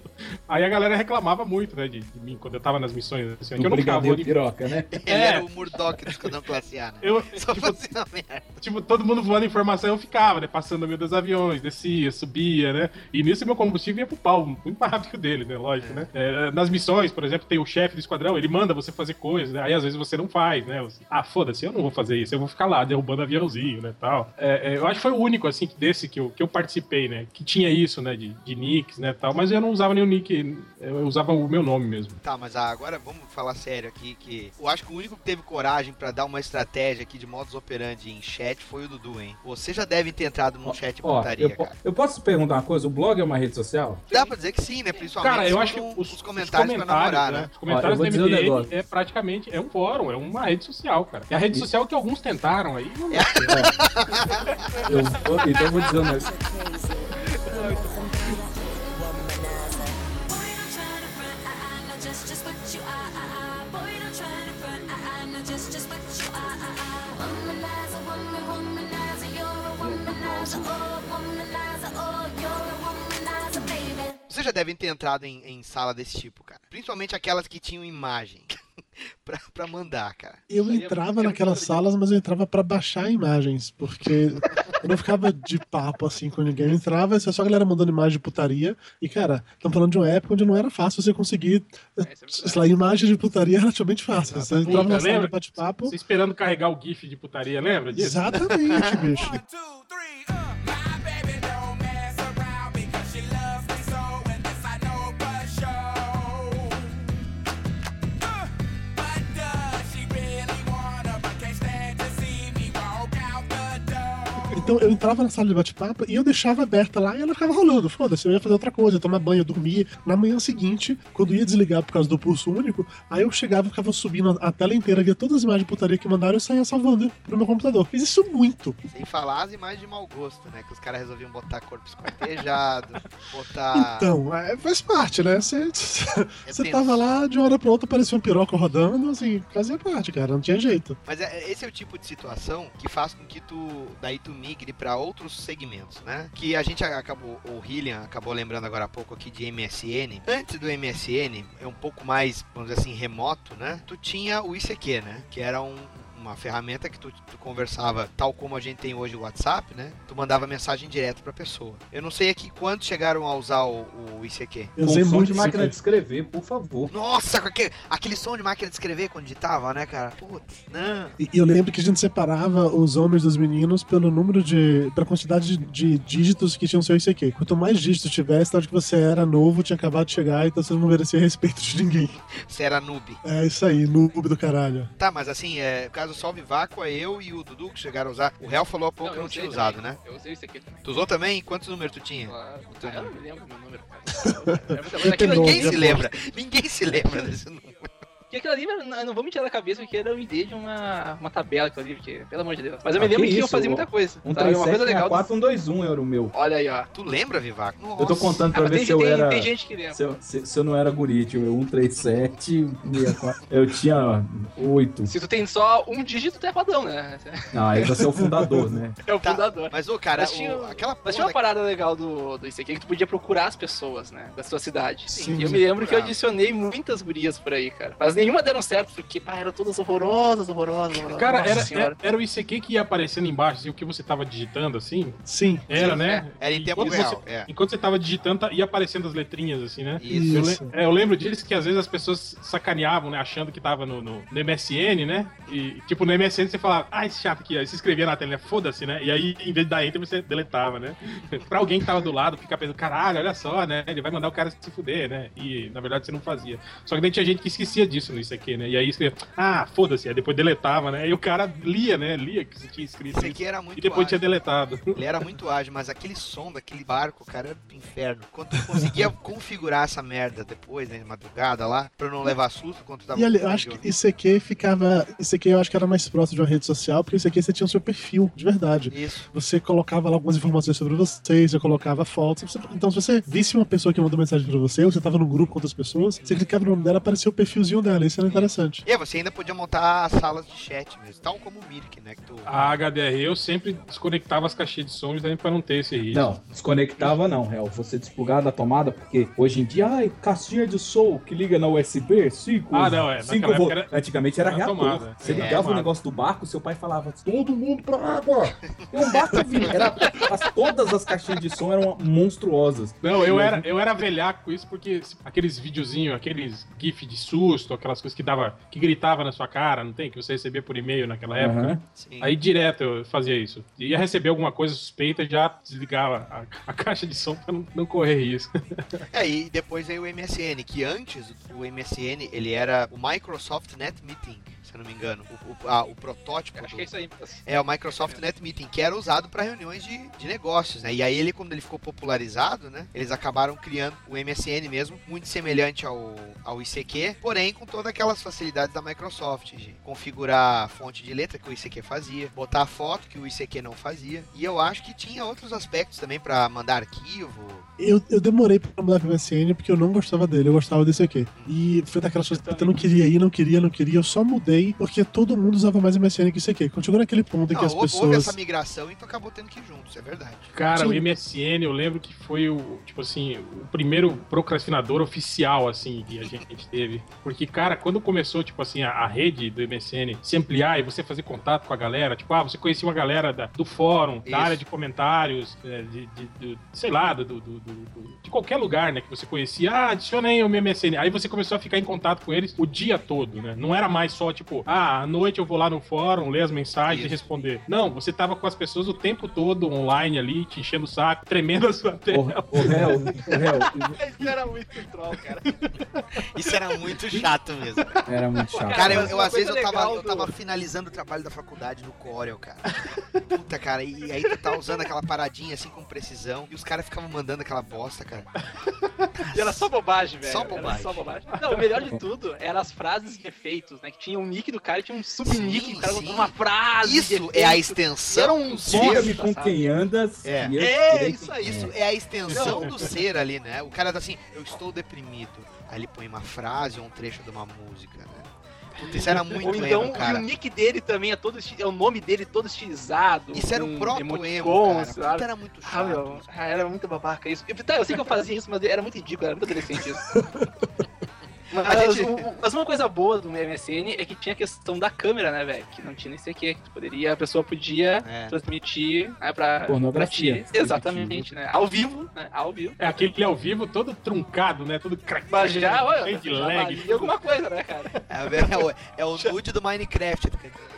aí a galera reclamava muito, né, de, de mim, quando eu tava nas missões, assim, que eu não ficava em-
Piroca, né?
Ele
É.
era o Murdoch do Esquadrão Classe A, né?
Eu,
Só
tipo,
fazia merda.
tipo, todo mundo voando informação, eu ficava, né? Passando no meio dos aviões, descia, subia, né? E nisso meu combustível ia pro pau, muito mais rápido que o dele, né? Lógico, né? É, nas missões, por exemplo, tem o chefe do esquadrão, ele manda você fazer coisas, né? Aí às vezes você não faz, né? Você, ah, foda-se, eu não vou fazer isso, eu vou ficar lá derrubando aviãozinho, né? Tal. É, é, eu acho que foi o único, assim, desse que eu, que eu participei, né? Que tinha isso, né? De, de nicks, né? Tal. Mas eu não usava nenhum nick, eu usava o meu nome mesmo.
Tá, mas agora vamos falar sério aqui, que eu acho que o único que teve coragem pra dar uma estratégia aqui de modus operandi em chat foi o Dudu, hein? Você já deve ter entrado num chat
Ó,
putaria,
eu,
cara.
eu posso perguntar uma coisa? O blog é uma rede social?
Dá pra dizer que sim, né? Principalmente
Cara, eu acho que os,
os comentários, pra namorar, né?
Os comentários
Ó,
do
eu vou dizer um
MDM é praticamente é um fórum, é uma rede social, cara. É a rede social que alguns tentaram aí. Não...
Eu vou- então eu vou dizer um negócio.
Just, just what you are. Womanizer, woman, womanizer, you're a womanizer. Oh, womanizer, oh, you're a womanizer, baby.
Vocês já devem ter entrado em, em sala desse tipo, cara. Principalmente aquelas que tinham imagem. pra, pra mandar, cara.
Eu entrava naquelas salas, mas eu entrava pra baixar imagens, porque eu não ficava de papo assim com ninguém. Eu entrava, era só a galera mandando imagem de putaria. E, cara, estamos falando de uma época onde não era fácil você conseguir, sei lá, imagem de putaria relativamente fácil. Você entrava na sala
lembra?
de bate-papo.
Você esperando carregar o GIF de putaria, lembra disso?
Exatamente, bicho. Então eu entrava na sala de bate-papo e eu deixava aberta lá e ela ficava rolando. Foda-se, eu ia fazer outra coisa, tomar banho, dormir. Na manhã seguinte, quando ia desligar por causa do pulso único, aí eu chegava e ficava subindo a tela inteira, via todas as imagens de putaria que mandaram e eu saía salvando pro meu computador. Fiz isso muito.
Sem falar as imagens de mau gosto, né? Que os caras resolviam botar corpo esquartejado, botar.
Então, é, faz parte, né? Você
É
você tava lá, de uma hora pra outra, parecia um piroca rodando, assim, fazia parte, cara, não tinha jeito.
Mas é- esse é o tipo de situação que faz com que tu daí tu migre pra outros segmentos, né? Que a gente acabou, o Hillian acabou lembrando agora há pouco aqui de MSN. Antes do MSN, é um pouco mais, vamos dizer assim, remoto, né? Tu tinha o ICQ, né? Que era um- uma ferramenta que tu, tu conversava tal como a gente tem hoje o WhatsApp, né? Tu mandava mensagem direto pra pessoa. Eu não sei aqui quantos chegaram a usar o, o ICQ.
Com som de máquina de escrever, por favor.
Nossa, aquele, aquele som de máquina de escrever quando digitava, né, cara? Putz, não.
E eu lembro que a gente separava os homens dos meninos pelo número de. pela quantidade de, de dígitos que tinham seu ICQ. Quanto mais dígitos tivesse, tal de que você era novo, tinha acabado de chegar, então você não merecia respeito de ninguém.
Você era noob.
É isso aí, noob do caralho.
Tá, mas assim, é, no caso Salve Vácuo, é eu e o Dudu que chegaram a usar. O Real falou há pouco que
eu
não tinha usado,
também.
né?
Eu usei isso aqui também.
Tu usou também? Quantos números tu tinha?
Ah, eu não me lembro meu número, cara.
Ninguém se lembra. Ninguém se lembra desse número.
Porque aquilo ali, eu não- eu vou me tirar da cabeça porque era o ID de uma, uma tabela aquilo ali, porque, pelo amor de Deus. Mas eu me
Ah,
lembro que, eu
isso,
fazia
o-
muita coisa.
Um
sabe? Uma coisa legal.
4, um 2, 1 era o meu.
Olha aí, ó.
Tu lembra, Vivaco?
Eu tô contando pra
Ah,
ver
tem-
se eu
tem-
era.
tem gente que lembra.
Se eu, se, se eu não era guri, tinha 137, 64. Eu tinha 8.
Se tu tem só um dígito, tu é padrão, né?
Não, aí você é o fundador, né?
É o fundador.
Mas, ô, cara,
Mas tinha,
o- aquela
mas tinha uma parada legal do, do ICQ que tu podia procurar as pessoas, né? Da sua cidade.
Sim,
e eu
sim,
me lembro que eu adicionei muitas gurias por aí, cara. Mas nenhuma deram certo, porque, pá, eram todas horrorosas, horrorosas, horrorosas.
Cara, era, era, era o ICQ que ia aparecendo embaixo, assim, o que você tava digitando, assim?
Sim.
Era,
Sim,
né?
é. Era em tempo
Enquanto
real,
você-
é.
Enquanto você tava digitando, tá- ia aparecendo as letrinhas, assim, né?
Isso.
Eu, é, eu lembro disso que às vezes as pessoas sacaneavam, né? Achando que tava no, no, no MSN, né? E, tipo, no MSN você falava, ah, esse chato aqui, aí você escrevia na tela, foda-se, né? E aí, em vez de dar enter, você deletava, né? pra alguém que tava do lado ficar pensando, caralho, olha só, né? Ele vai mandar o cara se fuder, né? E na verdade você não fazia. Só que daí tinha gente que esquecia disso no ICQ, né? E aí escrevia, ah, foda-se, aí depois deletava, né? E o cara lia, né? Lia que você tinha escrito. Isso.
aqui era muito
E depois tinha
ágil.
deletado.
Ele era muito ágil, mas aquele som daquele barco, cara, era do inferno. Quando tu conseguia configurar essa merda depois, né, de madrugada lá, pra não levar susto quando tu tava
E ali, eu acho que isso aqui ficava. Isso aqui eu acho que era mais próximo de uma rede social, porque isso aqui você tinha o seu perfil, de verdade.
Isso.
Você colocava lá algumas informações sobre você, você colocava fotos. você- Então, se você visse uma pessoa que mandou mensagem pra você, ou você tava num grupo com outras pessoas, você clicava no nome dela aparecia o perfilzinho dela. Isso era interessante.
E você ainda podia montar salas de chat mesmo, tal como o Mirk, né? Que tu...
A HDR, eu sempre desconectava as caixinhas de som justamente pra não ter esse risco.
Não, desconectava não, real. Você desplugava da tomada, porque hoje em dia, ai, caixinha de som que liga na USB, 5
Ah, não, é,
cinco
época era-
Antigamente era
era
reator.
tomada.
Você
É,
ligava o
tomada.
negócio do barco, seu pai falava, todo mundo pra água! Tem um barco vindo. Era, as- todas as caixinhas de som eram monstruosas.
Não, eu
E
era, eu era velhaco com isso, porque aqueles videozinhos, aqueles gif de susto, aquelas coisas que dava, que gritava na sua cara, não tem? Que você recebia por e-mail naquela época, né? Aí direto eu fazia isso. Ia receber alguma coisa suspeita, já desligava a, a caixa de som pra não, não correr risco.
É, e depois veio o MSN, que antes o MSN, ele era o Microsoft Net Meeting. Se eu não me engano. O, o, a- o protótipo.
Acho
do-
que é isso aí.
é, o Microsoft Net Meeting, que era usado para reuniões de, de negócios, né? E aí ele, quando ele ficou popularizado, né? Eles acabaram criando o MSN mesmo, muito semelhante ao, ao ICQ, porém com todas aquelas facilidades da Microsoft, de configurar a fonte de letra que o ICQ fazia, botar a foto que o ICQ não fazia. E eu acho que tinha outros aspectos também para mandar arquivo.
Eu, eu demorei pra mudar pro MSN porque eu não gostava dele, eu gostava desse aqui. E foi daquelas coisas que eu não queria ir, não queria, não queria. Eu só mudei porque todo mundo usava mais MSN que isso aqui. Chegou naquele ponto em que as
hou- houve
pessoas.
essa migração e tu acabou tendo que ir junto, isso é verdade.
Cara, o
Sim.
MSN, eu lembro que foi o, tipo assim, o primeiro procrastinador oficial, assim, que a gente teve. Porque, cara, quando começou, tipo assim, a, a rede do MSN se ampliar e você fazer contato com a galera, tipo, ah, você conhecia uma galera da- do fórum,
Isso.
da área de comentários, é, de, de- de- sei lá, do, do- do- do- de qualquer lugar, né, que você conhecia, ah, adiciona aí o meu MSN. Aí você começou a ficar em contato com eles o dia todo, né? Não era mais só, tipo, ah, à noite eu vou lá no fórum, ler as mensagens
Isso.
e responder. Não, você tava com as pessoas o tempo todo online ali, te enchendo o saco, tremendo a sua tela.
o réu, o réu,
Isso era muito troll, cara.
Isso era muito chato mesmo.
era muito chato.
Cara, eu, eu, às vezes eu tava,
legal
eu
do-
tava finalizando o trabalho da faculdade no Corel, cara. Puta, cara, e aí tu tá usando aquela paradinha assim com precisão e os caras ficavam mandando aquela bosta, cara.
E era só bobagem, velho.
Só
Era
bobagem.
só bobagem. Não, o melhor de tudo eram as frases de efeitos, né? Que tinha um nick do cara tinha um subnick,
Sim,
o cara botou uma frase.
Isso é a extensão
Era um
do
Diga-me
ser.
com quem andas.
É.
É, isso aí,
Isso é a extensão do ser ali, né? O cara tá assim, eu estou deprimido. Aí ele põe uma frase ou um trecho de uma música, né? Puta, isso era muito
Ou então,
emo,
e o
cara.
nick dele também é todo é o nome dele todo estilizado.
Isso era
com
o proto-emo,
emoticons,
cara.
sabe?
Puta, era muito
Ah,
chato.
meu, ah, era muito babaca isso. Eu, tá, eu sei que eu fazia isso, mas era muito ridículo, era muito adolescente isso. Mas,
A gente-
o- mas uma coisa boa do MSN é que tinha a questão da câmera, né, velho? Que não tinha nem sei o que. Tu poderia, a pessoa podia
É.
transmitir né, pra,
Pornografia.
pra ti. Exatamente, né? Ao vivo, né? Ao vivo.
É aquele ao vivo todo truncado, né? Todo crack.
Mas já, olha,
cheio de
já
lag.
alguma coisa, né, cara?
É, é o, é o nude do Minecraft.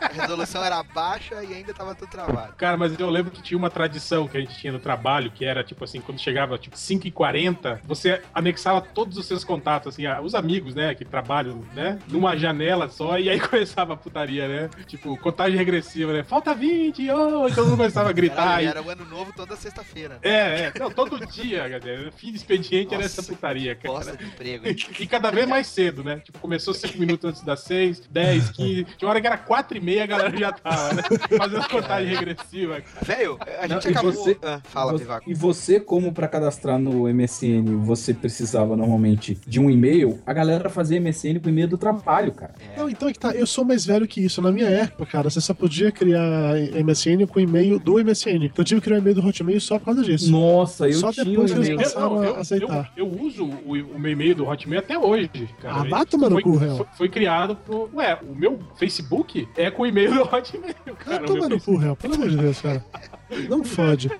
A resolução era baixa e ainda tava tudo travado.
Cara, mas eu lembro que tinha uma tradição que a gente tinha no trabalho, que era tipo assim, quando chegava tipo 5h40, você anexava todos os seus contatos, assim, ah, os amigos, né, que trabalham, né, numa janela só, e aí começava a putaria, né? Tipo, contagem regressiva, né? Falta 20, oh! E todo mundo começava a gritar.
Era,
e-
era o ano novo toda sexta-feira.
É, é, não, todo dia, galera. Fim de expediente era
Nossa,
essa putaria, cara.
Bosta de emprego.
E cada vez mais cedo, né? Tipo, começou 5 minutos antes das 6, 10, 15. Tinha hora que era 4 e meia, a galera já tava, né? Fazendo contagem regressiva.
Velho, a
Não,
gente
e
acabou.
você-
Ah, fala,
Vo-
Pivaco.
E você, como para cadastrar no MSN, você precisava normalmente de um e-mail, a galera fazia MSN com e-mail do trabalho, cara.
Não, então é que tá. Eu sou mais velho que isso. Na minha época, cara, você só podia criar MSN com e-mail do MSN. Então eu tive que criar e-mail do Hotmail só por causa disso.
Nossa, eu
Só
tinha
depois
um
que eles
e-mail.
passaram a aceitar.
eu, eu uso o, o meu e-mail do Hotmail até hoje, cara.
Ah, vai tomar no
foi,
cu, Real.
foi, foi criado por... Ué, o meu Facebook é com o e-mail do Hotmail,
Ah,
cara. o
toma no cu, Real. Pelo amor de Deus, cara. Não fode.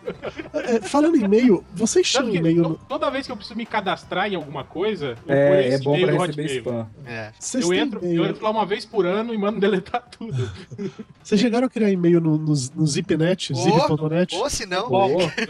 É, falando em e-mail, vocês chamam e-mail. no-
Toda vez que eu preciso me cadastrar em alguma coisa, eu ponho
É, é bom
e-mail
pra receber spam.
É.
Eu entro,
e-mail.
eu entro lá uma vez por ano e mando deletar tudo.
Vocês chegaram a criar e-mail no, no, no Zipnet,
Ô,
zip.net?
Ou se não,
Pô,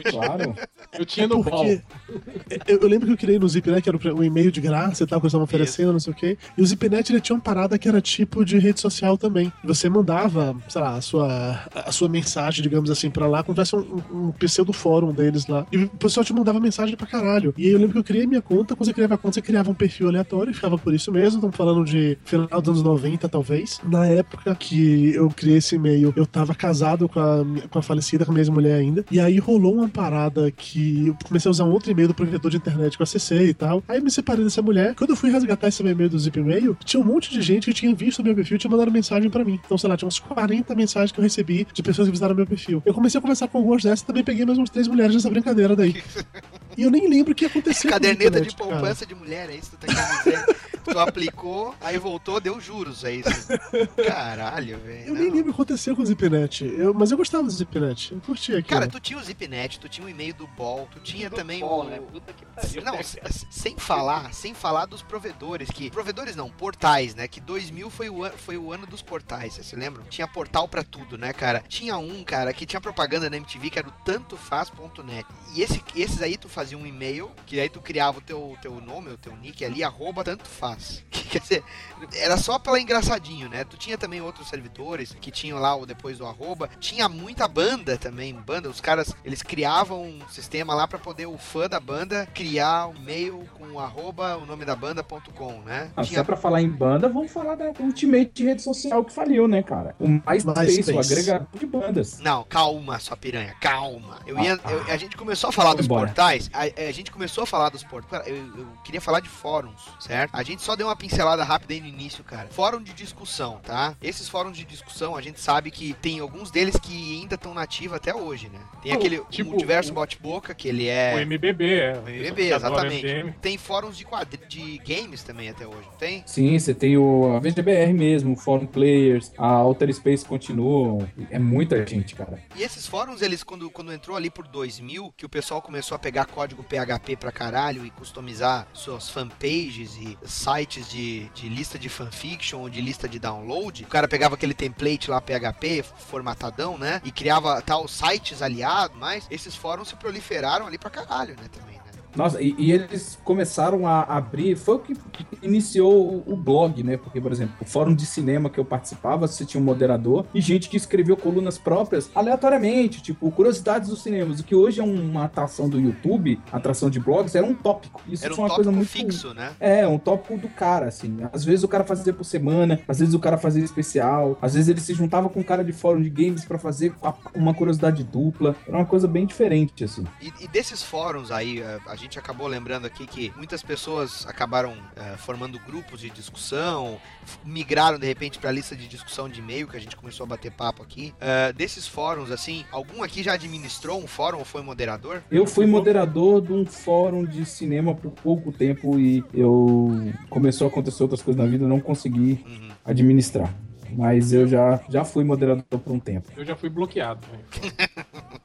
claro.
Eu tinha no ball.
Porque eu, eu lembro que eu criei no Zipnet, que era um e-mail de graça e tal, que eles estavam oferecendo, não sei o quê. E o Zipnet ele tinha uma parada que era tipo de rede social também. Você mandava, sei lá, a sua, a sua mensagem, digamos assim, pra lá, fosse um, um pseudo fórum deles lá. E o pessoal te mandava mensagem pra caralho. E aí eu lembro que eu criei minha conta, quando você criava a conta, você criava um perfil aleatório e ficava por isso mesmo. Estamos falando de final dos anos 90, talvez. Na época que eu criei esse e-mail, eu tava casado com a, com a falecida, com a minha ex-mulher ainda. E aí rolou uma parada que eu comecei a usar um outro e-mail do provedor de internet que eu acessei e tal. Aí me separei dessa mulher. Quando eu fui resgatar esse e-mail do Zip e-mail, tinha um monte de gente que tinha visto meu perfil e tinha mandado mensagem pra mim. Então, sei lá, tinha uns 40 mensagens que eu recebi de pessoas que visitaram meu perfil. Eu comecei a conversar com algumas dessas também peguei mais umas três mulheres nessa brincadeira daí. E eu nem lembro o que aconteceu.
caderneta
Zipnet,
de
cara.
poupança de mulher, é isso que tu tá querendo dizer? Tu aplicou, aí voltou, deu juros, é isso. Caralho, velho.
Eu nem lembro o que aconteceu com o Zipnet. Eu, mas eu gostava do Zipnet. Eu curtia aqui.
Cara, tu tinha o Zipnet, tu tinha o e-mail do Ball, tu tinha também
Bom,
o.
né? Puta que
Não, s- s- sem falar, sem falar dos provedores, que. Provedores não, portais, né? Que 2000 foi o, an- foi o ano dos portais, vocês se lembram? Tinha portal pra tudo, né, cara? Tinha um, cara, que tinha propaganda na MTV que era o tantofaz.net. E esse, esses aí tu fazia um e-mail, que aí tu criava o teu, teu nome, o teu nick ali, arroba tanto faz. Que, quer dizer, era só pela engraçadinho, né? Tu tinha também outros servidores que tinham lá o depois do arroba. Tinha muita banda também, banda. Os caras, eles criavam um sistema lá pra poder o fã da banda criar um e-mail com o arroba, o nome da banda.com, né?
Ah,
Tinha
só pra falar em banda, vamos falar da Ultimate de rede social que faliu, né, cara? O MySpace,
MySpace.
o agregador de bandas.
Não, calma, sua piranha, calma. Eu
Ah,
ia,
tá.
eu- a gente começou a falar dos
Vambora.
portais, a, a gente começou a falar dos portais. Eu, eu queria falar de fóruns, certo? A gente só deu uma pincelada rápida aí no início, cara. Fórum de discussão, tá? Esses fóruns de discussão, a gente sabe que tem alguns deles que ainda estão nativos até hoje, né? Tem
Oh,
aquele
tipo,
multiverso
o-
Bote-Boca, que ele é.
O MBB, é.
O MBB, exatamente. Tem fóruns de, quadri... de games também até hoje, não tem?
Sim, você tem o a VGBR mesmo, o Forum Players, a Outer Space continua. É muita gente, cara.
E esses fóruns, eles, quando, quando entrou ali por 2000, que o pessoal começou a pegar código PHP pra caralho e customizar suas fanpages e sites de, de lista de fanfiction ou de lista de download, o cara pegava aquele template lá PHP, formatadão, né? E criava tal sites aliados, mas esses fóruns se proliferaram ali pra caralho, né, também?
Nossa, e, e eles começaram a abrir. Foi o que iniciou o, o blog, né? Porque, por exemplo, o fórum de cinema que eu participava, você tinha um moderador e gente que escreveu colunas próprias aleatoriamente, tipo, curiosidades dos cinemas. O que hoje é uma atração do YouTube, atração de blogs, era um tópico. Isso
Era um
foi uma coisa
tópico
muito.
fixo, né?
É, um tópico do cara, assim. Às vezes o cara fazia por semana, às vezes o cara fazia especial, às vezes ele se juntava com um cara de fórum de games pra fazer uma curiosidade dupla. Era uma coisa bem diferente, assim.
E, e desses fóruns aí, a gente acabou lembrando aqui que muitas pessoas acabaram eh, formando grupos de discussão, migraram de repente para a lista de discussão de e-mail, que a gente começou a bater papo aqui. Eh, desses fóruns, assim, algum aqui já administrou um fórum ou foi moderador?
Eu fui moderador de um fórum de cinema por pouco tempo e eu começou a acontecer outras coisas na vida, eu não consegui
Uhum.
administrar. Mas eu já, já fui moderador por um tempo.
Eu já fui bloqueado. né?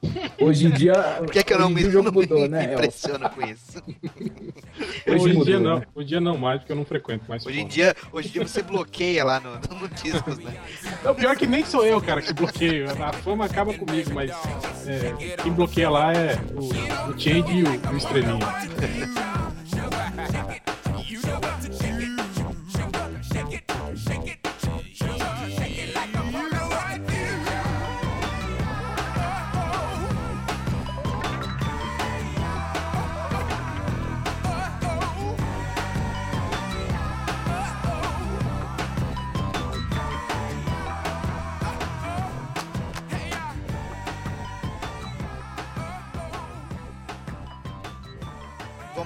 Hoje em dia.
Por que, que eu não me,
dia o jogo
não me
mudou, né? El?
impressiono com isso?
Hoje
Hoje, em
mudou,
dia não.
né?
Hoje em dia não mais, porque eu não frequento mais.
Hoje em dia, hoje em dia você bloqueia lá no, no Discos, né?
Não, pior que nem sou eu, cara, que bloqueio. A fama acaba comigo, mas é, quem bloqueia lá é o, o Change e o, o Estrelinha.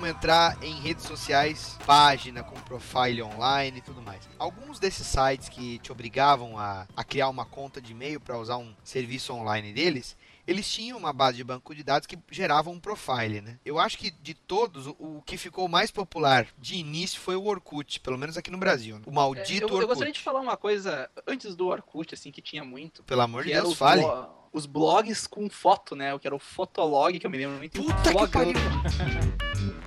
Vamos entrar em redes sociais, página com profile online e tudo mais. Alguns desses sites que te obrigavam a, a criar uma conta de e-mail para usar um serviço online deles, eles tinham uma base de banco de dados que gerava um profile, né? Eu acho que de todos, o, que ficou mais popular de início foi o Orkut, pelo menos aqui no Brasil. né? O
É,
maldito
eu, eu
Orkut.
gostaria de falar uma coisa antes do Orkut, assim, que tinha muito.
Pelo amor de Deus, fale.
blo- Os blogs com foto, né? O que era o Fotolog, que eu me lembro muito.
Puta que pariu.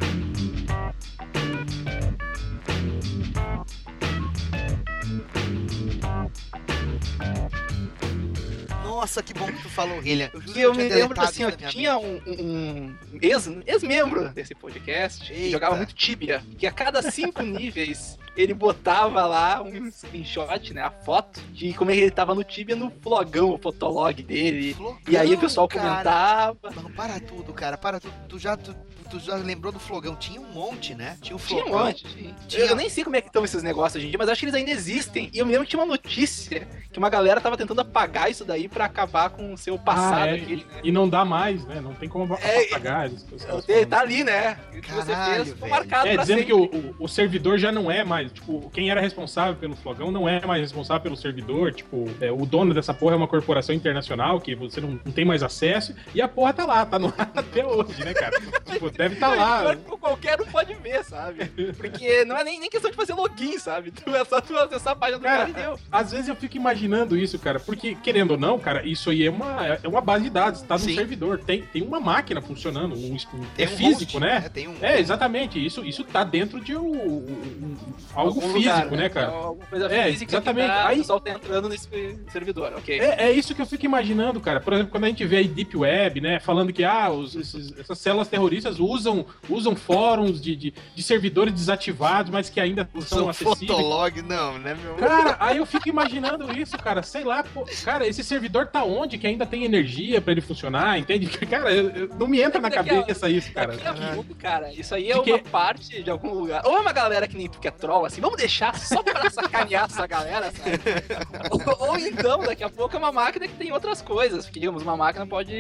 Nossa, que bom que tu falou, Hillian. Eu
eu
tinha
me lembro assim, ó, tinha um, um ex- ex-membro desse podcast que jogava muito Tibia, que a cada cinco níveis ele botava lá um screenshot, né, a foto de como ele tava no Tibia no flogão, o fotolog dele.
Flogão,
E aí o pessoal
cara.
comentava.
Não, para tudo, cara, para tudo. Tu já, tu, tu já lembrou do flogão? Tinha um monte, né? Tinha o
Tinha
flogão.
um monte. tinha.
Tinha-
Eu nem sei como é que estão esses negócios hoje em dia, mas acho que eles ainda existem. E eu me lembro que tinha uma notícia que uma galera tava tentando apagar isso daí pra acabar com o seu passado.
Ah, é,
aquele, né?
E não dá mais, né? Não tem como
É,
apagar. eles- caras
Tá ali, né? O que você
Caralho,
fez foi marcado
É,
pra
dizendo
sempre.
que o, o, o servidor já não é mais, tipo, quem era responsável pelo flogão não é mais responsável pelo servidor, tipo, é, o dono dessa porra é uma corporação internacional que você não, não tem mais acesso, e a porra tá lá, tá no ar até hoje, né, cara? Tipo, deve tá lá.
Qualquer um pode ver, sabe? Porque não é nem, nem questão de fazer login, sabe? Tu é só tu acessar a página do cara,
Cara,
e deu.
às vezes eu fico imaginando isso, cara, porque, querendo ou não, cara, isso aí é uma, é uma base de dados, tá no
Sim.
servidor, tem, tem uma máquina funcionando, um, um- é
um
físico,
host,
né?
né? Tem um-
É, exatamente, isso, isso tá dentro de um, algo físico,
lugar,
né, cara?
É Alguma coisa
É,
física
exatamente.
tá,
Aí-
o pessoal tá entrando nesse servidor, ok?
É, é isso que eu fico imaginando, cara. Por exemplo, quando a gente vê aí Deep Web, né, falando que ah, os- esses- essas células terroristas usam, usam fóruns de, de, de servidores desativados, mas que ainda são
São
acessíveis.
fotolog, não, né, meu?
Cara, aí eu fico imaginando isso, cara. Sei lá, pô, cara, esse servidor tá onde que ainda tem energia pra ele funcionar, entende? Cara, eu- eu- não me entra na cabeça isso, cara.
Daqui a pouco, cara, isso aí é
De
uma parte de algum lugar. Ou é uma galera que nem tu que é troll, assim, vamos deixar só pra sacanear essa galera, sabe? ou, ou então, daqui a pouco é uma máquina que tem outras coisas. Porque, digamos, uma máquina pode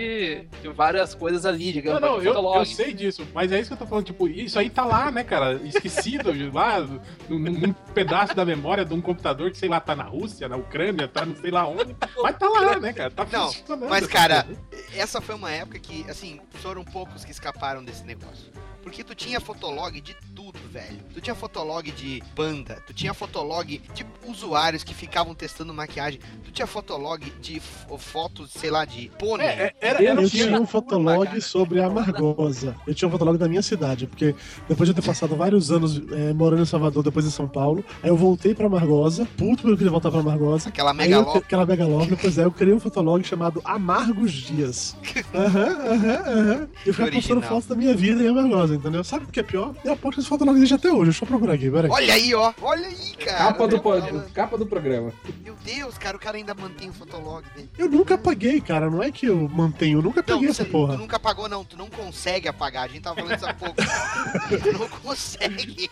ter várias coisas ali,
Não,
digamos,
não,
ter
eu,
fotolog.
eu sei disso, mas é isso que eu tô falando, tipo, isso aí tá lá, né, cara, esquecido, lá, num, num pedaço da memória de um computador que, sei lá, tá na Rússia, na Ucrânia, tá não sei lá onde, mas tá lá, né, cara, tá
Não,
funcionando.
Mas, cara, essa foi uma época que, assim, foram poucos que escaparam desse negócio. Porque tu tinha fotolog de tudo, velho. Tu tinha fotolog de banda, tu tinha fotolog de usuários que ficavam testando maquiagem, tu tinha fotolog de fotos, sei lá, de pônei.
É, era, era
Eu
que
tinha um fotolog sobre a Amargosa. Eu tinha um fotolog da minha cidade, porque depois de eu ter passado vários anos eh, morando em Salvador, depois em São Paulo, aí eu voltei pra Amargosa, puto porque eu queria voltar pra Amargosa.
Aquela megalópole.
Aquela megalópole, pois é, eu criei um fotolog chamado Amargos Dias. Aham, aham, aham. Eu ficava postando fotos da minha vida em Amargosa, entendeu? Sabe o que é pior? Eu aposto esse fotolog existe até hoje, deixa eu procurar aqui, peraí.
Olha aí, ó. Olha aí, cara.
Capa do, po-
Meu
capa do programa.
Deus, cara, o cara ainda mantém o fotolog dele.
Eu nunca apaguei, cara, não é que eu mantenho, eu nunca
Não,
apaguei
você,
essa porra.
tu nunca apagou, não. Tu não consegue apagar. A gente tava falando isso há pouco. tu não consegue.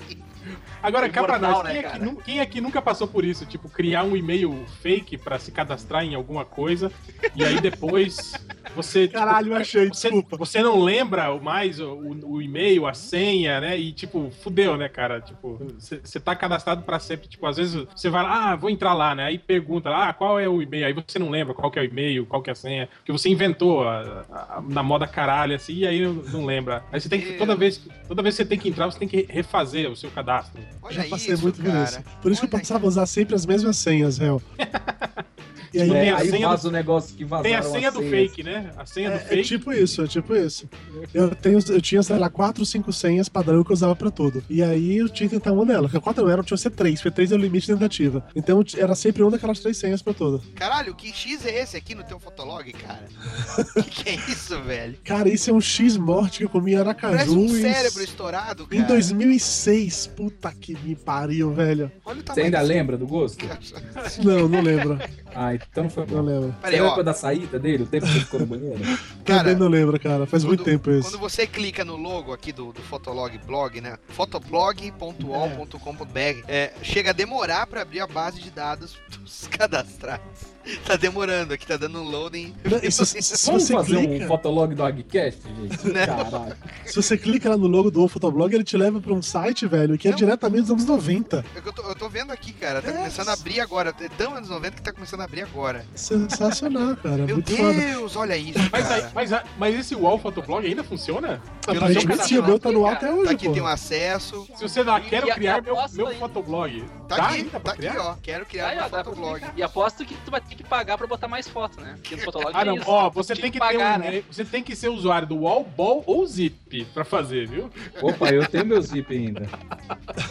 Agora, cá pra
Imortal,
nós, quem,
né,
é que,
cara?
nu- quem aqui nunca passou por isso? Tipo, criar um e-mail fake pra se cadastrar em alguma coisa e aí depois você. tipo,
Caralho, eu achei,
você,
desculpa.
você não lembra o mais o, o e-mail, a senha, né? E tipo, fudeu, né, cara? Tipo, você tá cadastrado pra sempre. Tipo, às vezes você vai lá, ah, vou entrar lá, né? Aí pergunta lá, ah, qual é o e-mail? Aí você não lembra qual que é o e-mail, qual que é a senha, que você inventou a- a- na moda caralho, assim, e aí não, não lembra. Aí você tem que, toda vez, toda vez que você tem que entrar, você tem que refazer o seu cadastro.
Olha
Já passei
isso,
muito por
cara.
isso. Por isso que eu passava a usar sempre as mesmas senhas, réu. E aí,
tem
É,
a
aí
senha
vaza o negócio que vazaram
Tem a senha do fake, né? A senha do
é,
fake.
é tipo isso, é tipo isso. Eu, tenho, eu tinha, sei lá, quatro, cinco senhas padrão que eu usava pra tudo. E aí eu tinha que tentar uma delas. Porque quatro não eram, tinha que ser três, porque três é o limite de tentativa. Então era sempre uma daquelas três senhas pra tudo.
Caralho, que X é esse aqui no teu fotolog, cara? que que é isso, velho?
Cara, isso é um X morte que eu comi em Aracaju.
Parece um
em-
cérebro estourado, cara.
Em 2006. Puta que me pariu, velho.
Olha o
Você ainda
desse-
lembra do gosto?
Não, não lembro.
Ah, então não foi
Não lembro.
Peraí,
Você lembra da saída dele, o tempo que você ficou no banheiro?
Cara,
Também não lembro, cara. Faz muito
Quando-
tempo isso.
Quando você clica no logo aqui do, do Fotolog blog, né? fotoblog.ol.com.br, é, chega a demorar pra abrir a base de dados dos cadastrados. Tá demorando aqui, tá dando um loading.
Não, e se, se- se
Vamos
você
fazer
clica,
um fotolog do Agcast, gente?
Não.
Caralho.
se você clica lá no logo do Fotoblog, ele te leva pra um site, velho, que é
Não.
diretamente dos anos 90.
É que Eu tô, eu tô vendo aqui, cara. Tá
É.
começando a abrir agora. É tão anos 90 que tá começando a abrir agora.
Sensacional, cara.
Meu
muito foda.
Deus, olha isso,
Mas, aí- mas, mas esse wall fotoblog ainda funciona?
Aparentemente sim, o meu tá no ar até
Tá
hoje,
aqui,
pô.
tem um acesso.
Se você
E a-
criar meu, meu fotoblog.
Tá
Dá
aqui, tá
pra
aqui, ó. Quero criar meu fotoblog.
E aposto que tu vai ter que pagar pra botar mais fotos, né? Porque no fotolog
Ah, não.
isso.
Ó, você tem que,
pagar,
ter um,
né?
Você tem que ser usuário do Wall, Ball ou Zip pra fazer, viu?
Opa, eu tenho meu zip ainda.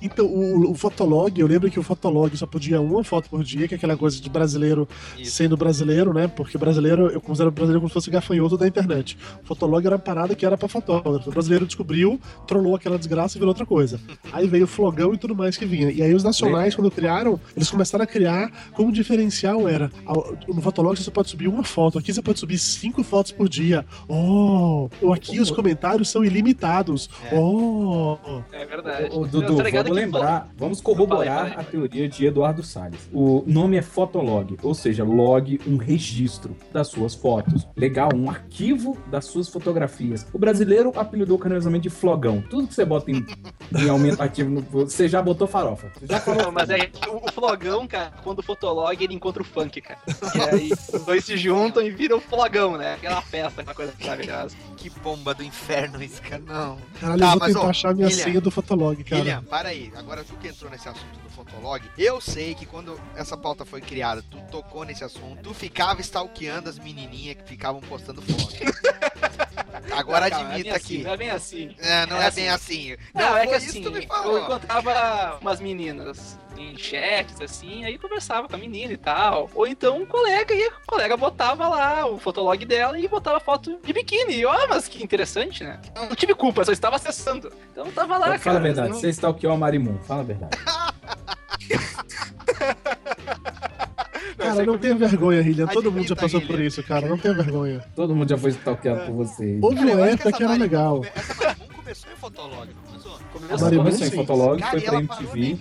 Então, o, o Fotolog, eu lembro que o Fotolog só podia uma foto por dia, que é aquela coisa de brasileiro
Isso.
sendo brasileiro, né? Porque brasileiro, eu considero brasileiro como se fosse gafanhoto da internet. O Fotolog era uma parada que era pra fotógrafo. O brasileiro descobriu, trollou aquela desgraça e virou outra coisa. Aí veio o flogão e tudo mais que vinha. E aí os nacionais, quando criaram, eles começaram a criar como o diferencial era. No Fotolog você pode subir uma foto, aqui você pode subir cinco fotos por dia. Oh! Ou aqui os comentários são ilimitados.
É.
Oh!
É verdade.
Ô,
Eu
Dudu, vamos lembrar, vamos corroborar
Fala aí, fala
a teoria de Eduardo Salles. O nome é Fotolog, ou seja, log, um registro das suas fotos. Legal, um arquivo das suas fotografias. O brasileiro apelidou carinhosamente de flogão. Tudo que você bota em, em aumentativo, no- você já botou farofa. Já falou.
Mas é o, o flogão, cara, quando o fotolog ele encontra o funk, cara. E aí os dois se juntam e viram o flogão, né? Aquela festa, aquela coisa maravilhosa.
Que bomba do inferno isso, cara. Não.
Caralho,
Tá,
eu vou
mas,
tentar
ó,
achar a minha
Guilherme,
senha do Fotolog, cara.
William, para aí. Agora tu que entrou nesse assunto do Fotolog, eu sei que quando essa pauta foi criada, tu tocou nesse assunto, tu ficava stalkeando as menininhas que ficavam postando foto. Agora
Não, não é bem
admita
assim,
que.
Não é bem assim.
É, não
É
é, bem assim.
Não, é que assim,
tu me
eu
falou.
encontrava umas meninas em chats, assim, aí conversava com a menina e tal. Ou então um colega, e o colega botava lá o fotolog dela e botava foto de biquíni. E, ó, mas que interessante, né? Eu não tive culpa, só estava acessando. Então tava lá,
Fala
cara.
a verdade,
não-
você stalkeou a Marimun, fala a verdade.
Cara, não tenha vergonha, Hillian. Todo mundo já passou por isso, cara. Não tenha vergonha.
Todo mundo já foi stalkeado por você.
Houve uma época que era legal.
come- Essa Marimun começou em Fotolog, não começou?
Começou em. Fotolog, foi pra MTV.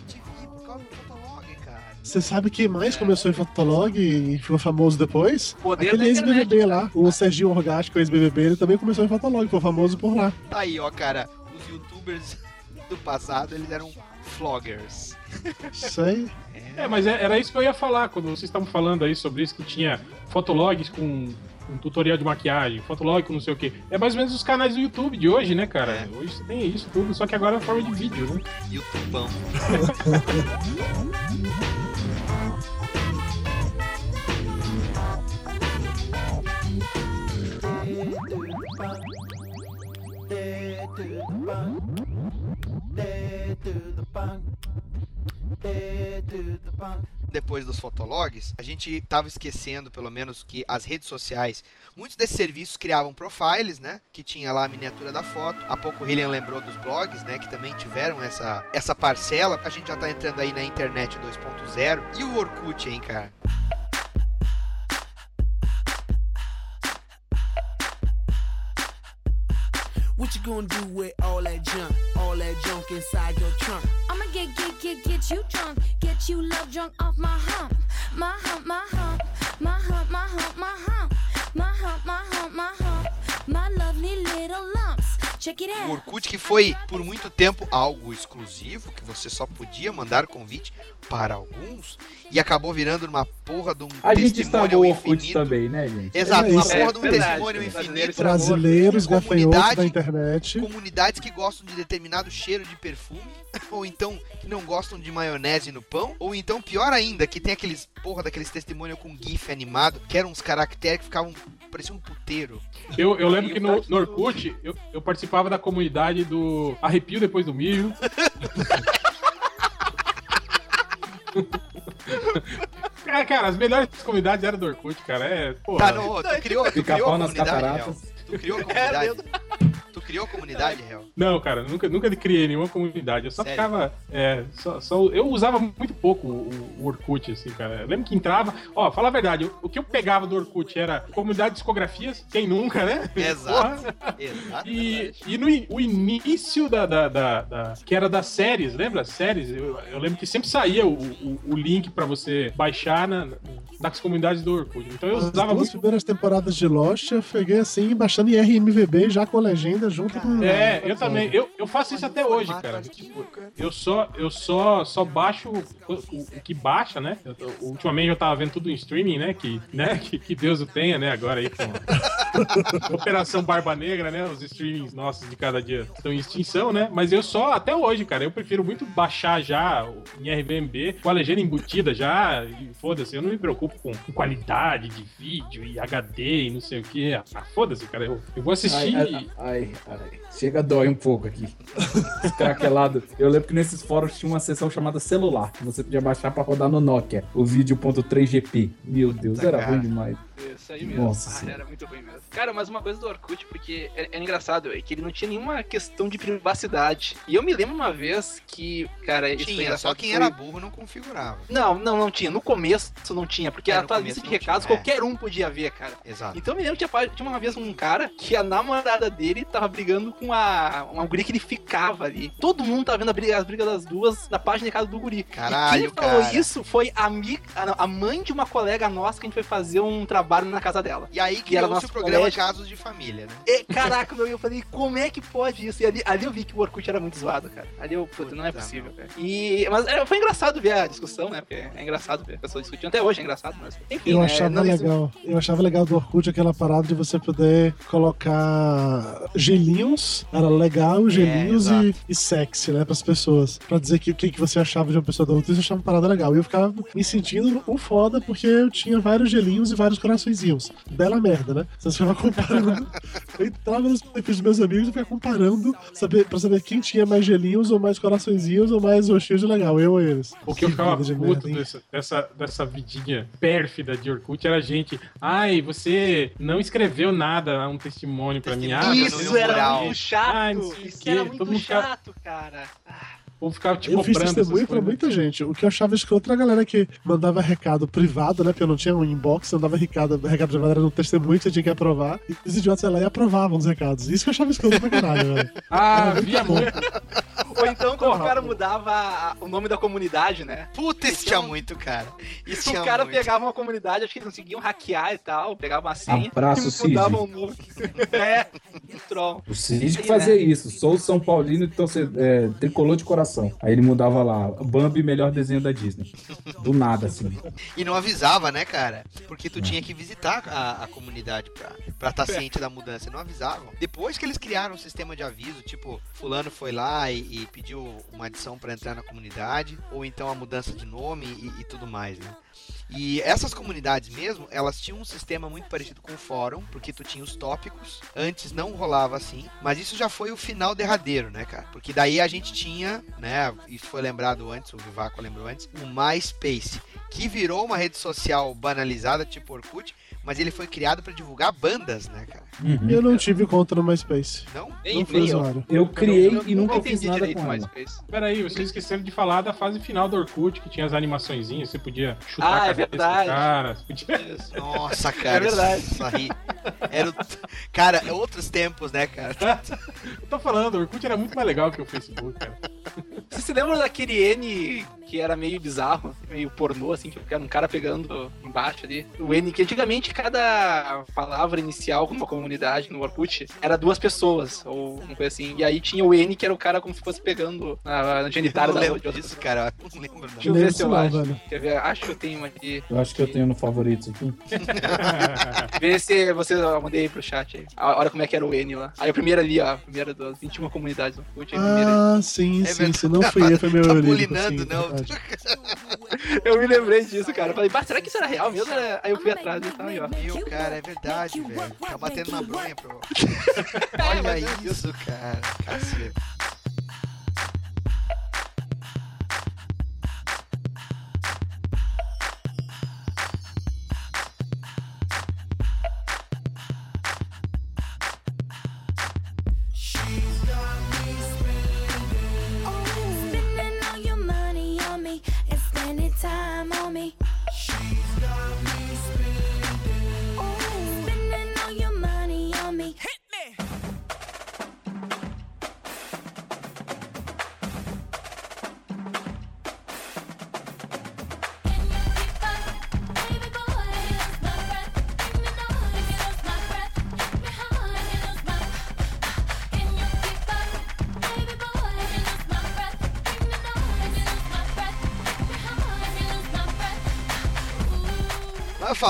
Você sabe quem mais começou em Fotolog e ficou famoso depois?
Poder
Aquele ex-BBB lá, o Serginho Orgástico, ex-BBB, ele também começou em Fotolog, ficou famoso por lá.
Aí, ó, cara. Os youtubers do passado, eles eram floggers.
Isso aí.
É, mas é- era isso que eu ia falar quando vocês estavam falando aí sobre isso, que tinha fotologs com um tutorial de maquiagem, fotolog com não sei o que. É mais ou menos os canais do YouTube de hoje, né, cara?
É.
Hoje você tem isso tudo, só que agora é forma de vídeo, né?
Youtubão. Depois dos fotologs, a gente tava esquecendo, pelo menos, que as redes sociais, muitos desses serviços criavam profiles, né? Que tinha lá a miniatura da foto. Há pouco o Hillian lembrou dos blogs, né? Que também tiveram essa, essa parcela. A gente já tá entrando aí na internet 2.0. E o Orkut, hein, cara?
What you gonna do with all that junk? All that junk inside your trunk?
I'ma get, get, get, get you drunk. Get you love drunk off my hump. My hump, my hump. My hump, my hump, my hump.
O. Orkut que foi por muito tempo algo exclusivo, que você só podia mandar convite para alguns, e acabou virando uma porra de um
A gente
testemunho
Orkut
infinito.
também, né, gente?
Exato,
É
uma porra de um
É verdade,
testemunho infinito.
Brasileiros, gafanhotos
Comunidade-
da internet.
Comunidades que gostam de determinado cheiro de perfume, ou então que não gostam de maionese no pão, ou então, pior ainda, que tem aqueles porra daqueles testemunhos com GIF animado, que eram uns caracteres que ficavam parecia um puteiro.
Eu, eu lembro que no, no Orkut eu, eu participava da comunidade do Arrepio Depois do Mijo. Cara, cara, as melhores comunidades eram do Orkut, cara. É, porra.
Tá, não, tu criou, tu criou a
pau nas
comunidade, Hel?
cataratas.
Tu criou a comunidade? Tu criou comunidade, Hel?
Não, cara, nunca, nunca criei nenhuma comunidade. Eu só
Sério?
ficava. É, só, só- eu usava muito pouco o, o Orkut, assim, cara. Eu lembro que entrava. Ó, fala a verdade, o, o que eu pegava do Orkut era comunidade de discografias, quem nunca, né?
Exato. Exato.
E, e no o início da, da, da- da- que era das séries, lembra? Séries, eu, eu lembro que sempre saía o, o, o link pra você baixar na, nas comunidades do Orkut. Então eu
As
usava
duas
muito.
primeiras temporadas de Lost eu peguei assim, baixando em RMVB já com a legenda junto com.
É, eu também. Eu, eu faço isso até hoje, cara. Tipo, eu só, eu só, só baixo o, o- o que baixa, né? Eu ultimamente eu tava vendo tudo em streaming, né? Que, né? que, que Deus o tenha, né? Agora aí com Operação Barba Negra, né? Os streamings nossos de cada dia estão em extinção, né? Mas eu só, até hoje, cara, eu prefiro muito baixar já o- em RVMB com a legenda embutida já. E foda-se, eu não me preocupo com, com qualidade de vídeo e HD e não sei o que. Ah, foda-se, cara. Eu, eu vou assistir.
Ai, ai, ai, ai. Chega, dói um pouco aqui. Craquelado. Eu lembro que nesses fóruns tinha uma seção chamada celular, que você podia baixar pra rodar no Nokia, o vídeo.3GP. Meu Deus, era
cara.
ruim demais.
Isso aí mesmo.
Nossa
Ah, era muito ruim mesmo. Cara, mas uma coisa do Orkut, porque é, é engraçado, é que ele não tinha nenhuma questão de privacidade. E eu me lembro uma vez que, cara,
Tinha, só quem
foi-
era burro não configurava.
Não, não, não tinha. No começo não tinha, porque
É,
a tua lista de recados
tinha, é.
qualquer um podia ver, cara.
Exato.
Então eu me lembro que tinha, tinha uma vez um cara que a namorada dele tava brigando com a, uma guri que ele ficava ali. Todo mundo tava vendo a briga, as brigas das duas na página de casa do guri.
Caralho,
e quem falou
cara.
isso foi a, amiga, a, a mãe de uma colega nossa que a gente foi fazer um trabalho na casa dela.
E aí
Que era nosso
programa
colégio.
Casos de Família, né?
E, caraca, meu, eu falei, como é que pode isso? E ali, ali eu vi que o Orkut era muito zoado, cara. Ali eu, puta, não é possível, cara. E, mas é, foi engraçado ver a discussão, né? Porque é engraçado ver pessoas discutindo. Até hoje é engraçado, mas enfim.
Eu
né,
achava
não- isso-
legal. Eu achava legal do Orkut aquela parada de você poder colocar gelinhos. Era legal, gelinhos e,
exato.
e sexy, né, pras pessoas. Pra dizer que o que, que você achava de uma pessoa da outra, isso eu achava uma parada legal. E eu ficava me sentindo um foda porque eu tinha vários gelinhos e vários coraçõezinhos. Bela merda, né? Você ficava comparando. eu entrava nos perfis dos meus amigos e ficava comparando saber, pra saber quem tinha mais gelinhos ou mais coraçõezinhos ou mais roxinhos de legal, eu ou eles.
O que eu ficava
de
puto
merda,
dessa, dessa, dessa vidinha pérfida de Orkut era a gente. Ai, você não escreveu nada, um testemunho pra mim. Ah,
Isso era muito chato.
Ai,
isso
quê,
era muito chato, cara.
O povo ficava te
Eu fiz testemunho pra muita gente. O que eu achava escroto era a galera que mandava recado privado, né? Porque eu não tinha um inbox, eu mandava recado, recado privado era no testemunho que você tinha que aprovar. E os idiotas iam lá e aprovavam os recados. Isso que eu achava escroto pra caralho, velho.
Ah, via muito.
Ou então quando o cara mudava a- o nome da comunidade, né?
Puta, isso tinha muito, cara. Isso
Se o cara
muito.
pegava uma comunidade, acho que eles conseguiam hackear e tal, pegavam uma senha
Abraço,
e mudavam o
Cid.
nome. é, um troll.
O Cid que fazia isso. Sou São Paulino e torce- é, tricolor de coração. Aí ele mudava lá, Bambi, melhor desenho da Disney. Do nada, assim.
E não avisava, né, cara? Porque tu tinha que visitar a, a comunidade pra pra estar ciente da mudança. Não avisavam. Depois que eles criaram um sistema de aviso, tipo, fulano foi lá e, pediu uma adição pra entrar na comunidade, ou então a mudança de nome e, e tudo mais, né? E essas comunidades mesmo, elas tinham um sistema muito parecido com o fórum, porque tu tinha os tópicos. Antes não rolava assim, mas isso já foi o final derradeiro, né, cara? Porque daí a gente tinha, né, isso foi lembrado antes, o Vivaco lembrou antes, o MySpace, que virou uma rede social banalizada, tipo Orkut, mas ele foi criado pra divulgar bandas, né, cara?
Eu não tive conta no MySpace.
Não?
Não fui usuário.
Eu criei
Eu
e nunca
não
fiz
entendi
nada
direito
com ela.
MySpace.
Peraí, vocês esqueceram de falar da fase final do Orkut, que tinha as animaçõezinhas, você podia chutar
Ah,
a
é verdade.
cara. podia-.
Nossa, cara.
É verdade.
Isso aí. Era o... Cara, é outros tempos, né, cara?
Eu tô falando, o Orkut era muito mais legal que o Facebook, cara.
Você se lembra daquele N que era meio bizarro, meio pornô, assim, que era um cara pegando embaixo ali? O N, que antigamente cada palavra inicial numa comunidade, no Orkut, era duas pessoas, ou uma coisa assim. E aí tinha o N, que era o cara como se fosse pegando na, na
Eu
genitália
não
da
lembro
outra
disso, cara. Eu não lembro, não.
Deixa eu ver se eu acho.
velho.
Quer ver? Acho que eu tenho uma aqui.
Eu acho que eu tenho no favoritos aqui.
Vê se você eu mandei aí pro chat aí. A- Olha como é que era o N lá. Aí a primeira ali, ó. A primeira das 21 comunidades do Orkut.
Ah, sim,
É
sim,
verdade.
sim. Não fui eu, foi meu
Tá bulinando,
sim,
não.
verdade.
Eu me lembrei disso, cara. Eu falei, "Bah, será que isso era real mesmo? Aí eu fui atrás e tal, aí, ó.
Meu, cara, é verdade, velho. Tá batendo na bronha, pro. Olha isso, cara. Cacete.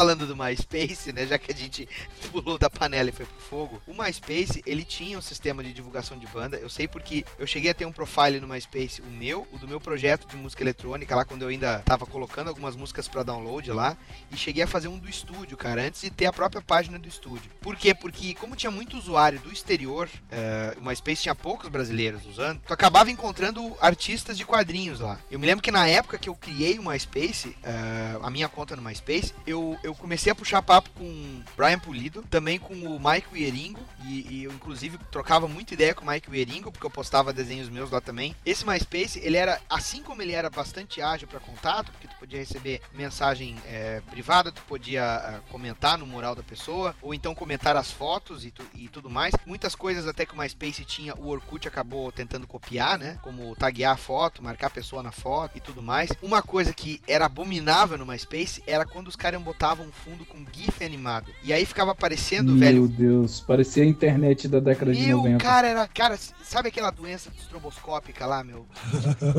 Falando do MySpace, né, já que a gente pulou da panela e foi pro fogo, o MySpace, ele tinha um sistema de divulgação de banda, eu sei porque eu cheguei a ter um profile no MySpace, o meu, o do meu projeto de música eletrônica, lá quando eu ainda tava colocando algumas músicas pra download lá, e cheguei a fazer um do estúdio, cara, antes de ter a própria página do estúdio. Por quê? Porque como tinha muito usuário do exterior, eh, o MySpace tinha poucos brasileiros usando, tu acabava encontrando artistas de quadrinhos lá. Eu me lembro que na época que eu criei o MySpace, eh, a minha conta no MySpace, eu eu, eu comecei a puxar papo com o Brian Pulido, também com o Mike Wieringo, e, e eu inclusive trocava muita ideia com o Mike Wieringo, porque eu postava desenhos meus lá também. Esse MySpace, ele era, assim como ele era bastante ágil para contato, porque tu podia receber mensagem é, privada, tu podia ah, comentar no mural da pessoa, ou então comentar as fotos e, tu- e tudo mais. Muitas coisas até que o MySpace tinha, o Orkut acabou tentando copiar, né? Como taguear a foto, marcar a pessoa na foto e tudo mais. Uma coisa que era abominável no MySpace era quando os caras botavam um fundo com GIF animado. E aí ficava aparecendo,
Meu
velho,
Deus, parecia a internet da década de
meu,
90.
cara, era. Cara, sabe aquela doença estroboscópica lá, meu?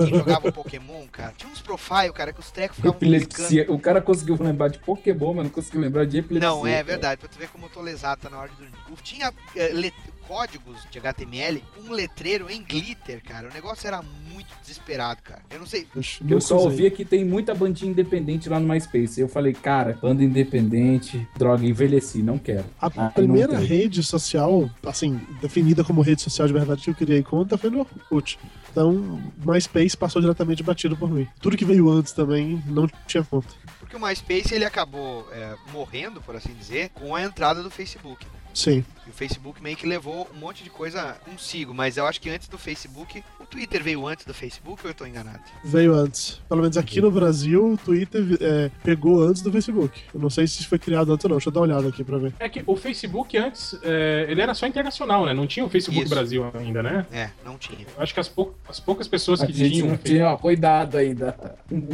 Quem jogava Pokémon, cara? Tinha uns profile, cara, que os trecos ficavam
Epilepsia. O cara conseguiu lembrar de Pokémon, mas não conseguiu lembrar de epilepsia.
Não, é
cara.
verdade, pra tu ver como eu tô lesado, tá na hora de dormir. Tinha eh, códigos de HTML, um letreiro em glitter, cara. O negócio era muito desesperado, cara. Eu não sei.
Eu só ouvia que tem muita bandinha independente lá no MySpace. Eu falei, cara, banda independente, droga, envelheci, não quero.
A
Ah,
primeira rede social, assim, definida como rede social de verdade que eu criei conta foi no Orkut. Então, MySpace passou diretamente batido por mim. Tudo que veio antes também não tinha conta.
Porque o MySpace ele acabou eh, morrendo, por assim dizer, com a entrada do Facebook. né?
Sim.
E o Facebook meio que levou um monte de coisa consigo, mas eu acho que antes do Facebook, Twitter veio antes do Facebook ou eu tô enganado?
Veio antes. Pelo menos aqui no Brasil, o Twitter é, pegou antes do Facebook. Eu não sei se foi criado antes ou não. Deixa eu dar uma olhada aqui pra ver.
É que o Facebook antes, é, ele era só internacional, né? Não tinha o Facebook
Isso.
Brasil ainda, né?
É, não tinha.
Eu Acho que as, pou- as poucas pessoas
A
que
gente
tinham.
não tinha ó, cuidado ainda.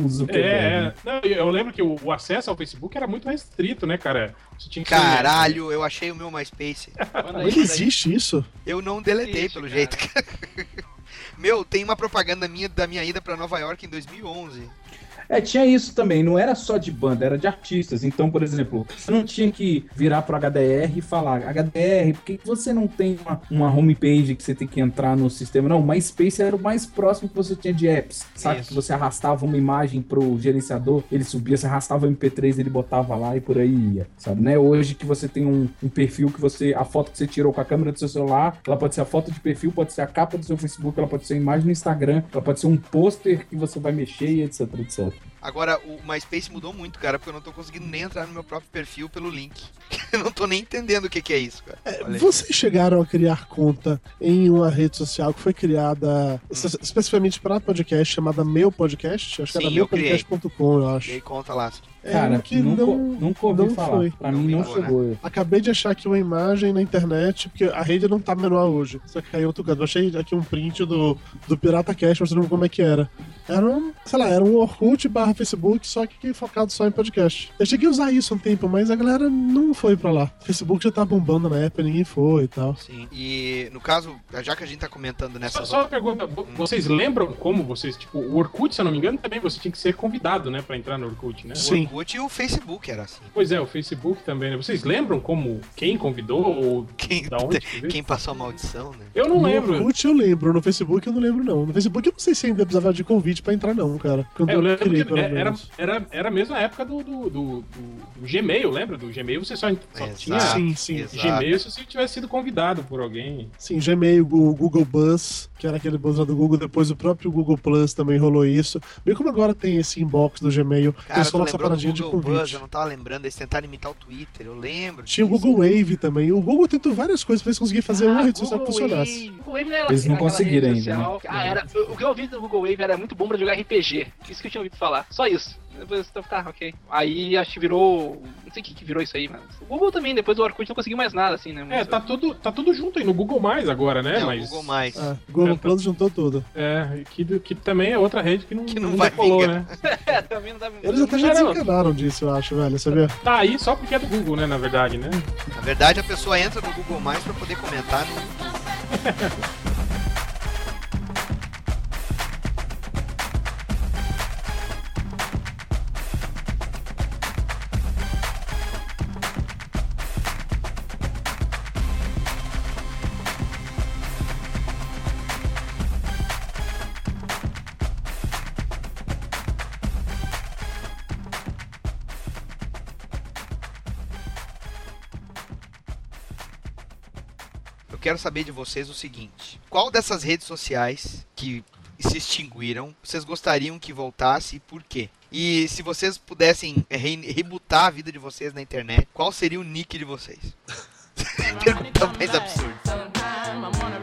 Zuckerberg.
É, é. Não, eu lembro que o, o acesso ao Facebook era muito restrito, né, cara? Que
Caralho, eu achei o meu MySpace.
Manda aí.
existe isso?
Eu não deletei
Existe,
pelo
cara.
jeito. Meu, tem uma propaganda minha da minha ida pra Nova York em 2011.
É, tinha isso também, não era só de banda, era de artistas. Então, por exemplo, você não tinha que virar pro HDR e falar, HDR, por que você não tem uma, uma homepage que você tem que entrar no sistema? Não, o MySpace era o mais próximo que você tinha de apps, sabe?
Isso.
Que você arrastava uma imagem pro gerenciador, ele subia, você arrastava o MP3, ele botava lá e por aí ia, sabe? Né? Hoje que você tem um, um perfil que você, a foto que você tirou com a câmera do seu celular, ela pode ser a foto de perfil, pode ser a capa do seu Facebook, ela pode ser a imagem no Instagram, ela pode ser um pôster que você vai mexer e etc, etc.
Agora, o MySpace mudou muito, cara, porque eu não tô conseguindo nem entrar no meu próprio perfil pelo link. Eu não tô nem entendendo o que, que é isso, cara. Aí.
Vocês chegaram a criar conta em uma rede social que foi criada espe- especificamente para podcast, chamada Meu Podcast? Acho que era
Sim, eu criei.
meupodcast.com, eu acho.
aí conta lá.
É,
Cara,
que
nunca,
não,
nunca ouvi
não
falar.
foi.
Pra
Não
mim não
né?
chegou.
Acabei de achar aqui uma imagem na internet, porque a rede não tá manual hoje. Só que caiu outro canto. Eu achei aqui um print do, do Pirata Cast mostrando como é que era. Era um, sei lá, era um Orkut barra Facebook, só que focado só em podcast. Eu cheguei a usar isso um tempo, mas a galera não foi pra lá. O Facebook já tá bombando na época, ninguém foi e tal.
Sim. E no caso, já que a gente tá comentando
Só,
nessa.
só uma pergunta, vo- vocês lembram como vocês, tipo, o Orkut, se eu não me engano, também você tinha que ser convidado, né, pra entrar no Orkut, né?
O
Sim.
Orkut e o Facebook era assim.
Pois é, o Facebook também, né? Vocês lembram como, quem convidou ou
Quem,
da onde que
quem passou a maldição, né?
Eu não
no
lembro.
Orkut eu lembro, no Facebook eu não lembro não. No Facebook eu não sei se ainda precisava de convite pra entrar não, cara. Quando
É, eu lembro
criei,
que
pelo
era, era, era a mesma época do, do, do, do- Gmail, lembra? Do Gmail você só, só
Exato.
tinha
Sim, sim.
Gmail se você tivesse sido convidado por alguém.
Sim, Gmail, o Google Buzz, que era aquele buzz lá do Google, depois o próprio Google Plus também rolou isso. Bem como agora tem esse inbox do Gmail,
Cara,
colocam essa
lembrou do
paradinha de
Google Buzz,
convite.
eu não tava lembrando, eles tentaram imitar o Twitter, eu lembro.
Tinha o. Google Wave também. O Google tentou várias coisas pra eles conseguirem fazer uma
Ah,
rede social que funcionasse.
Eles não conseguiram ainda,
social. Ah, era, o que eu ouvi do Google Wave era muito bom pra jogar RPG. Isso que eu tinha ouvido falar. Só isso. Depois eu tá, ok. Aí acho que virou. Não sei o que, que virou isso aí, mas. O Google também, depois do Orkut não conseguiu mais nada, assim, né?
É,
Mas-
tá tudo, tá tudo junto aí no Google Mais agora, né?
É, o
Mas,
Google Mais.
Ah, o Google
É, tá-
Plus juntou tudo.
É, que, que também é outra rede que não,
Que não
não
vai
decolou,
vingar.
né?
É, também não dá
Eles até já desencanaram disso, eu acho, velho. Você vê?
Tá aí só porque é do Google, né? Na verdade, né?
Na verdade, a pessoa entra no Google Mais pra poder comentar no YouTube. quero saber de vocês o seguinte: qual dessas redes sociais que se extinguiram, vocês gostariam que voltasse e por quê? E se vocês pudessem re rebootar a vida de vocês na internet, qual seria o nick de vocês? Pergunta mais absurda.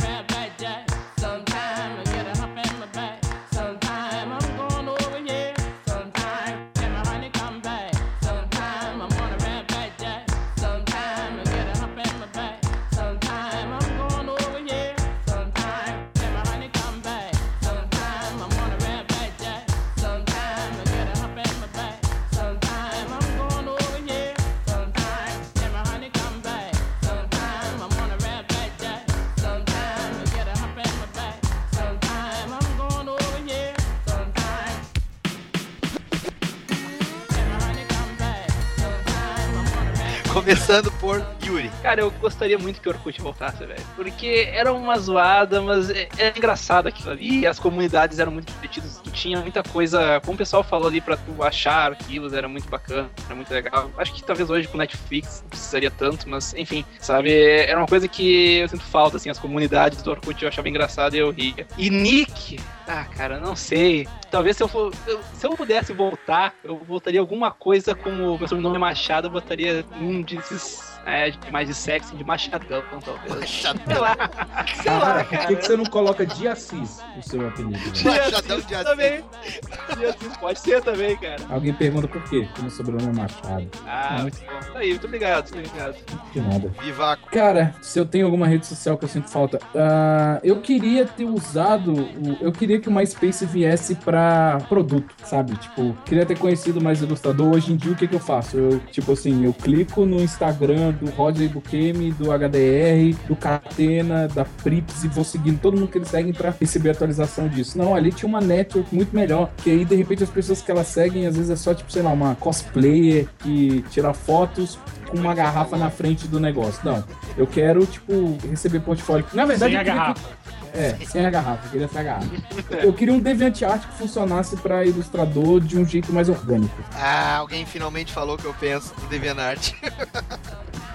Por Yuri.
Cara, eu gostaria muito que o Orkut voltasse, velho. Porque era uma zoada, mas é- era engraçado aquilo ali. E as comunidades eram muito divertidas. Tu tinha muita coisa, como o pessoal falou ali, pra tu achar arquivos, era muito bacana, era muito legal. Acho que talvez hoje com Netflix não precisaria tanto, mas enfim, sabe? Era uma coisa que eu sinto falta, assim. As comunidades do Orkut eu achava engraçado e eu ria. E Nick, ah, cara, não sei. Talvez se eu, for, se eu pudesse voltar, eu voltaria alguma coisa como o meu sobrenome é Machado, eu botaria um desses. É, de- mais de sexy, de Machadão, talvez.
Machadão.
Sei lá. Sei lá,
Caraca, por
cara.
que, que você não coloca de Assis o seu apelido? né?
Machadão de Assis.
também. De Assis pode ser também, cara.
Alguém pergunta por quê? Porque meu sobrenome é Machado.
Ah, muito bom. Tá aí, muito obrigado, muito obrigado.
De nada.
Vivaco.
Cara, se eu tenho alguma rede social que eu sinto falta, ah, eu queria ter usado, o- eu queria que o MySpace viesse pra produto, sabe? Tipo, queria ter conhecido mais ilustrador. Hoje em dia, o que que eu faço? Eu, tipo assim, eu clico no Instagram do Roger Bukemi, do HDR, do Catena, da Prips e vou seguindo todo mundo que eles seguem pra receber atualização disso. Não, ali tinha uma network muito melhor, que aí, de repente, as pessoas que elas seguem, às vezes é só, tipo, sei lá, uma cosplayer que tira fotos com uma garrafa na frente do negócio. Não, eu quero, tipo, receber portfólio. Na verdade,
Sem a garrafa.
que- É, sem a garrafa, eu queria essa garrafa. Eu queria um DeviantArt que funcionasse pra ilustrador de um jeito mais orgânico.
Ah, alguém finalmente falou o que eu penso do DeviantArt.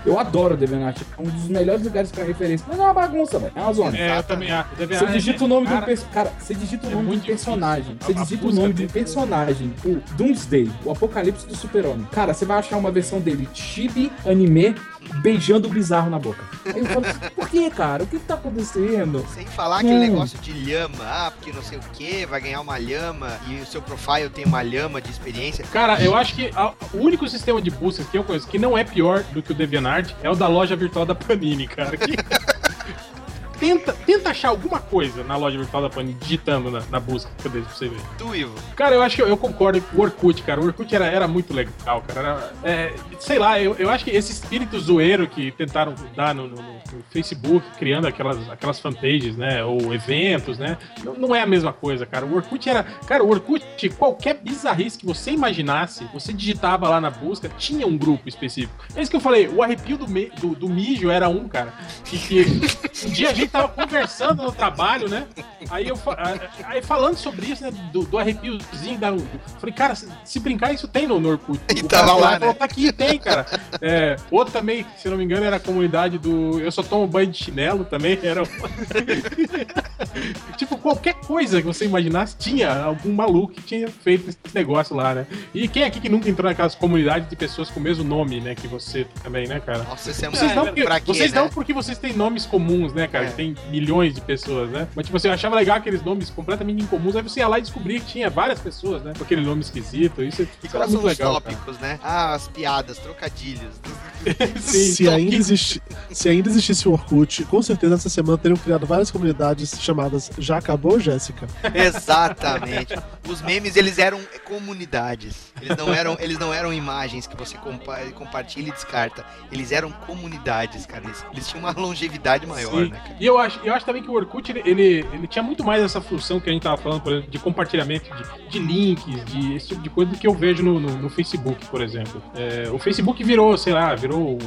Eu adoro o DeviantArt, é um dos melhores lugares pra referência. Mas é uma bagunça, velho, é uma zona.
É, eu também acho.
Você digita o nome de um
cara,
perso- Cara, você digita o
é
nome de um
muito
personagem.
difícil.
Você
A- a
digita o nome de um personagem. O Doomsday, o Apocalipse do Super-Homem. Cara, você vai achar uma versão dele, chibi anime, beijando o bizarro na boca. Aí eu falo assim, por que, cara? O que, que tá acontecendo?
Sem falar aquele
Hum.
negócio de lhama. Ah, porque não sei o que, vai ganhar uma lhama e o seu profile tem uma lhama de experiência.
Cara, eu acho que a- o único sistema de busca que eu conheço que não é pior do que o DeviantArt é o da loja virtual da Panini, cara. que- tenta, tenta achar alguma coisa na loja virtual da Panini digitando na, na busca. Cadê pra você ver?
Ivo.
Cara, eu acho que eu, eu concordo com o Orkut, cara. O Orkut era, era muito legal, cara. Era, é, sei lá, eu, eu acho que esse espírito zoeiro que tentaram dar no, no- no Facebook, criando aquelas, aquelas fanpages, né? Ou eventos, né? Não, não é a mesma coisa, cara. O Orkut era. Cara, o Orkut, qualquer bizarrice que você imaginasse, você digitava lá na busca, tinha um grupo específico. É isso que eu falei, o arrepio do, me- do, do mijo era um, cara. Que, que um dia a gente tava conversando no trabalho, né? Aí eu fa- aí falando sobre isso, né? Do, do arrepiozinho da. falei, cara, se, se brincar, isso tem no, no Orkut.
E
O
tava
cara
lá,
falou,
né?
Tá aqui, tem, cara. É, outro também, se não me engano, era a comunidade do. Eu só tomo banho de chinelo também. Era. tipo, qualquer coisa que você imaginasse, tinha algum maluco que tinha feito esse negócio lá, né? E quem aqui que nunca entrou naquelas comunidades de pessoas com o mesmo nome, né? Que você também, né, cara?
Nossa, esse é
Vocês não, porque,
pra quê,
vocês
né?
não porque vocês têm nomes comuns, né, cara?
É.
Tem milhões de pessoas, né? Mas tipo, você achava legal aqueles nomes completamente incomuns, aí você ia lá e descobria que tinha várias pessoas, né? Com aquele nome esquisito. Isso, isso
quais
muito
são os
legal. cara.
tópicos, né? Ah, as piadas, trocadilhos.
Sim,
se,
só
ainda existi- se ainda existisse o Orkut, com certeza essa semana teriam criado várias comunidades chamadas Já Acabou, Jéssica?
Exatamente. Os memes, eles eram comunidades. Eles não eram, eles não eram imagens que você compa compartilha e descarta. Eles eram comunidades, cara. Eles, eles tinham uma longevidade maior,
Sim.
né, cara?
E eu acho, eu acho também que o Orkut ele, ele, ele tinha muito mais essa função que a gente tava falando, por exemplo, de compartilhamento de, de links, de esse tipo de coisa do que eu vejo no, no, no Facebook, por exemplo. É, o Facebook virou, sei lá, virou um,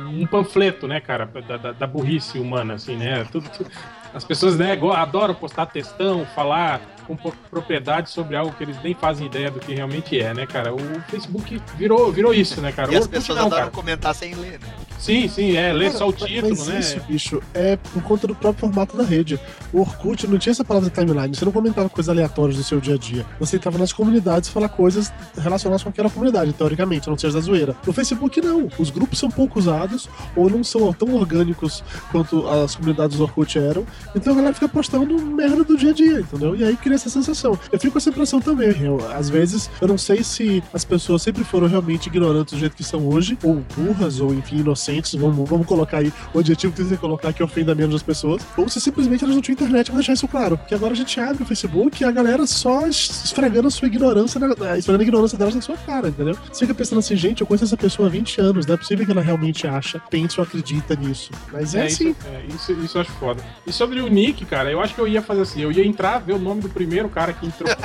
um- um panfleto, né, cara, da, da, da burrice humana, assim, né? Tudo, tudo- as pessoas, né, adoram postar textão, falar com pro- propriedade sobre algo que eles nem fazem ideia do que realmente é, né, cara? O Facebook virou, virou isso, né, cara?
E as pessoas
não,
adoram
cara.
comentar sem ler, né?
Sim, sim, é,
Cara,
só o título,
mas
né?
isso, bicho, é por conta do próprio formato da rede. O Orkut não tinha essa palavra timeline, você não comentava coisas aleatórias do seu dia a dia. Você entrava nas comunidades e falar coisas relacionadas com aquela comunidade, teoricamente, a não seja da zoeira. No Facebook, não. Os grupos são pouco usados ou não são tão orgânicos quanto as comunidades do Orkut eram. Então a galera fica postando merda do dia a dia, entendeu? E aí cria essa sensação. Eu fico com essa impressão também. Eu, às vezes, eu não sei se as pessoas sempre foram realmente ignorantes do jeito que são hoje, ou burras, ou enfim, inocentes. Vamos, vamos colocar aí o adjetivo que você colocar que ofenda menos as pessoas. Ou se simplesmente elas não tinham internet pra deixar isso claro. Porque agora a gente abre o Facebook e a galera só es- esfregando a sua ignorância, na, esfregando a ignorância delas na sua cara, entendeu? Você fica pensando assim, gente, eu conheço essa pessoa há 20 anos, não é possível que ela realmente acha, pense ou acredita nisso. Mas é,
É,
assim.
isso, é, isso, isso eu acho foda. E sobre o Nick, cara, eu acho que eu ia fazer assim, eu ia entrar, ver o nome do primeiro cara que entrou.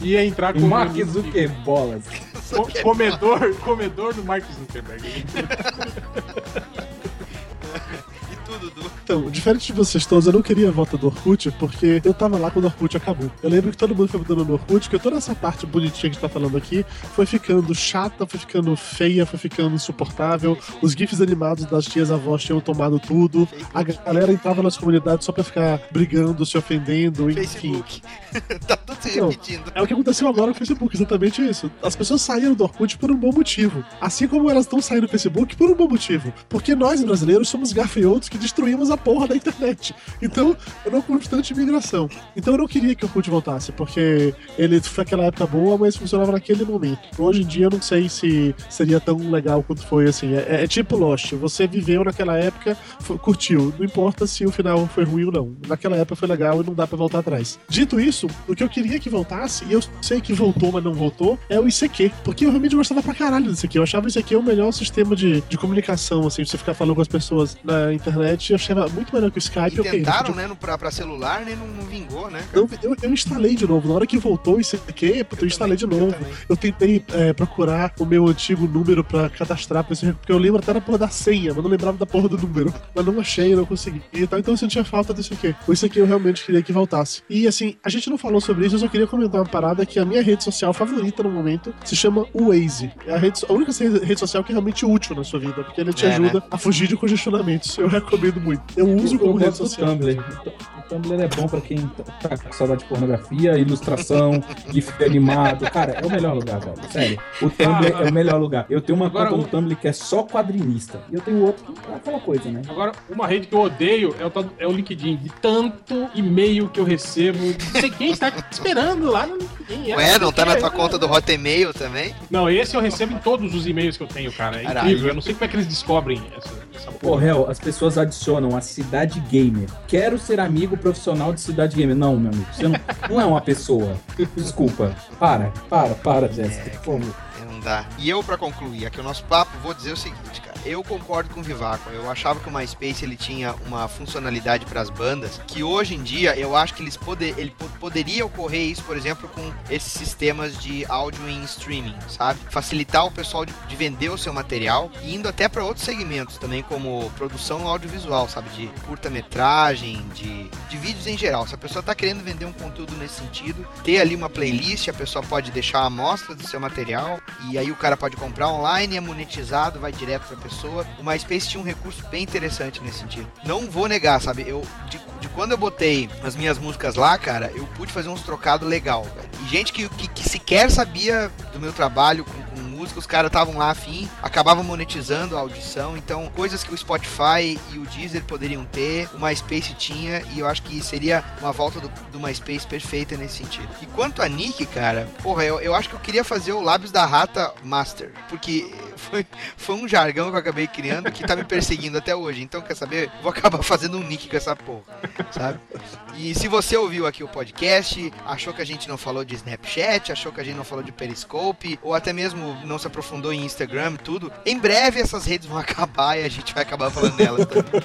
ia entrar com
Mark.
Co- comedor, comedor do Mark Zuckerberg.
Então, diferente de vocês todos, eu não queria a volta do Orkut, porque eu tava lá quando o Orkut acabou. Eu lembro que todo mundo foi mudando no Orkut, que toda essa parte bonitinha que a gente tá falando aqui foi ficando chata, foi ficando feia, foi ficando insuportável. Os GIFs animados das tias avós tinham tomado tudo. A galera entrava nas comunidades só pra ficar brigando, se ofendendo, enfim.
Tá tudo se
Não,
repetindo.
É o que aconteceu agora no Facebook, exatamente isso. As pessoas saíram do Orkut por um bom motivo. Assim como elas estão saindo do Facebook por um bom motivo. Porque nós, brasileiros, somos gafanhotos que destruímos a porra da internet. Então, é uma constante migração. Então eu não queria que o Orkut voltasse, porque ele foi aquela época boa, mas funcionava naquele momento. Hoje em dia eu não sei se seria tão legal quanto foi assim. É, é tipo Lost. Você viveu naquela época, curtiu. Não importa se o final foi ruim ou não. Naquela época foi legal e não dá pra voltar atrás. Dito isso, o que eu queria que voltasse, e eu sei que voltou, mas não voltou, é o ICQ. Porque eu realmente gostava pra caralho do ICQ. Eu achava o ICQ o melhor sistema de, de comunicação, assim, de você ficar falando com as pessoas na internet. Eu achava muito melhor que o Skype.
E tentaram,
tipo,
né, no, pra, pra celular, né, não, não vingou, né?
eu, eu, eu instalei de novo. Na hora que voltou o ICQ, puta, eu, instalei de novo. Eu, tentei é, procurar o meu antigo número pra cadastrar pra esse, porque eu lembro até da porra da senha, mas não lembrava da porra do número. Mas não achei, não consegui. E tal, então eu sentia falta desse aqui. O ICQ eu realmente queria que voltasse. E assim, a gente não falou sobre isso, eu só queria comentar uma parada que a minha rede social favorita no momento se chama Waze. É a, rede, a única rede social que é realmente útil na sua vida, porque ele te
É,
ajuda
né?
a fugir de congestionamentos. Eu recomendo muito. Eu uso
Eu
como rede social.
Tumblr. O Tumblr é bom pra quem tá com saudade de pornografia, ilustração, GIF animado. Cara, é o melhor lugar, velho. Sério. O Tumblr é o melhor lugar. Eu tenho uma
Agora,
conta no Tumblr que é só quadrinista. E eu tenho outro que é aquela coisa, né?
Agora, uma rede que eu odeio é o, é o LinkedIn. De tanto e-mail que eu recebo, não sei quem está esperando lá no LinkedIn. É,
Ué, não tá na tua
é,
conta do Hotmail também?
Não, esse eu recebo em todos os e-mails que eu tenho, cara. É
Caralho.
incrível. Eu não sei como é que eles descobrem essa, essa
Pô, réu, as pessoas adicionam a cidade gamer. Quero ser amigo profissional de cidade gamer. Não, meu amigo, você não, não é uma pessoa. Desculpa. Para, para, para, Jéssica.
É, Não dá. E eu, pra concluir aqui o nosso papo, vou dizer o seguinte, cara. Eu concordo com o Vivaco. Eu achava que o MySpace ele tinha uma funcionalidade pras bandas que hoje em dia eu acho que eles poder, ele po- poderia ocorrer isso, por exemplo, com esses sistemas de áudio em streaming, sabe? Facilitar o pessoal de, de vender o seu material e indo até pra outros segmentos também, como produção audiovisual, sabe? De curta-metragem, de, de vídeos em geral. Se a pessoa tá querendo vender um conteúdo nesse sentido, ter ali uma playlist, a pessoa pode deixar a amostra do seu material e aí o cara pode comprar online, é monetizado, vai direto pra pessoa. O MySpace tinha um recurso bem interessante nesse sentido. Não vou negar, sabe? Eu de, de quando eu botei as minhas músicas lá, cara, eu pude fazer uns trocados legal, velho. E gente que, que, que sequer sabia do meu trabalho com, com música, os caras estavam lá afim, acabavam monetizando a audição. Então, coisas que o Spotify e o Deezer poderiam ter, o MySpace tinha, e eu acho que seria uma volta do, do MySpace perfeita nesse sentido. E quanto a Nick, cara, porra, eu, eu acho que eu queria fazer o Lábios da Rata Master, porque foi, foi um jargão que eu acabei criando que tá me perseguindo até hoje. Então, quer saber? Vou acabar fazendo um nick com essa porra, sabe? E se você ouviu aqui o podcast, achou que a gente não falou de Snapchat, achou que a gente não falou de Periscope, ou até mesmo não se aprofundou em Instagram, tudo, em breve essas redes vão acabar e a gente vai acabar falando delas também.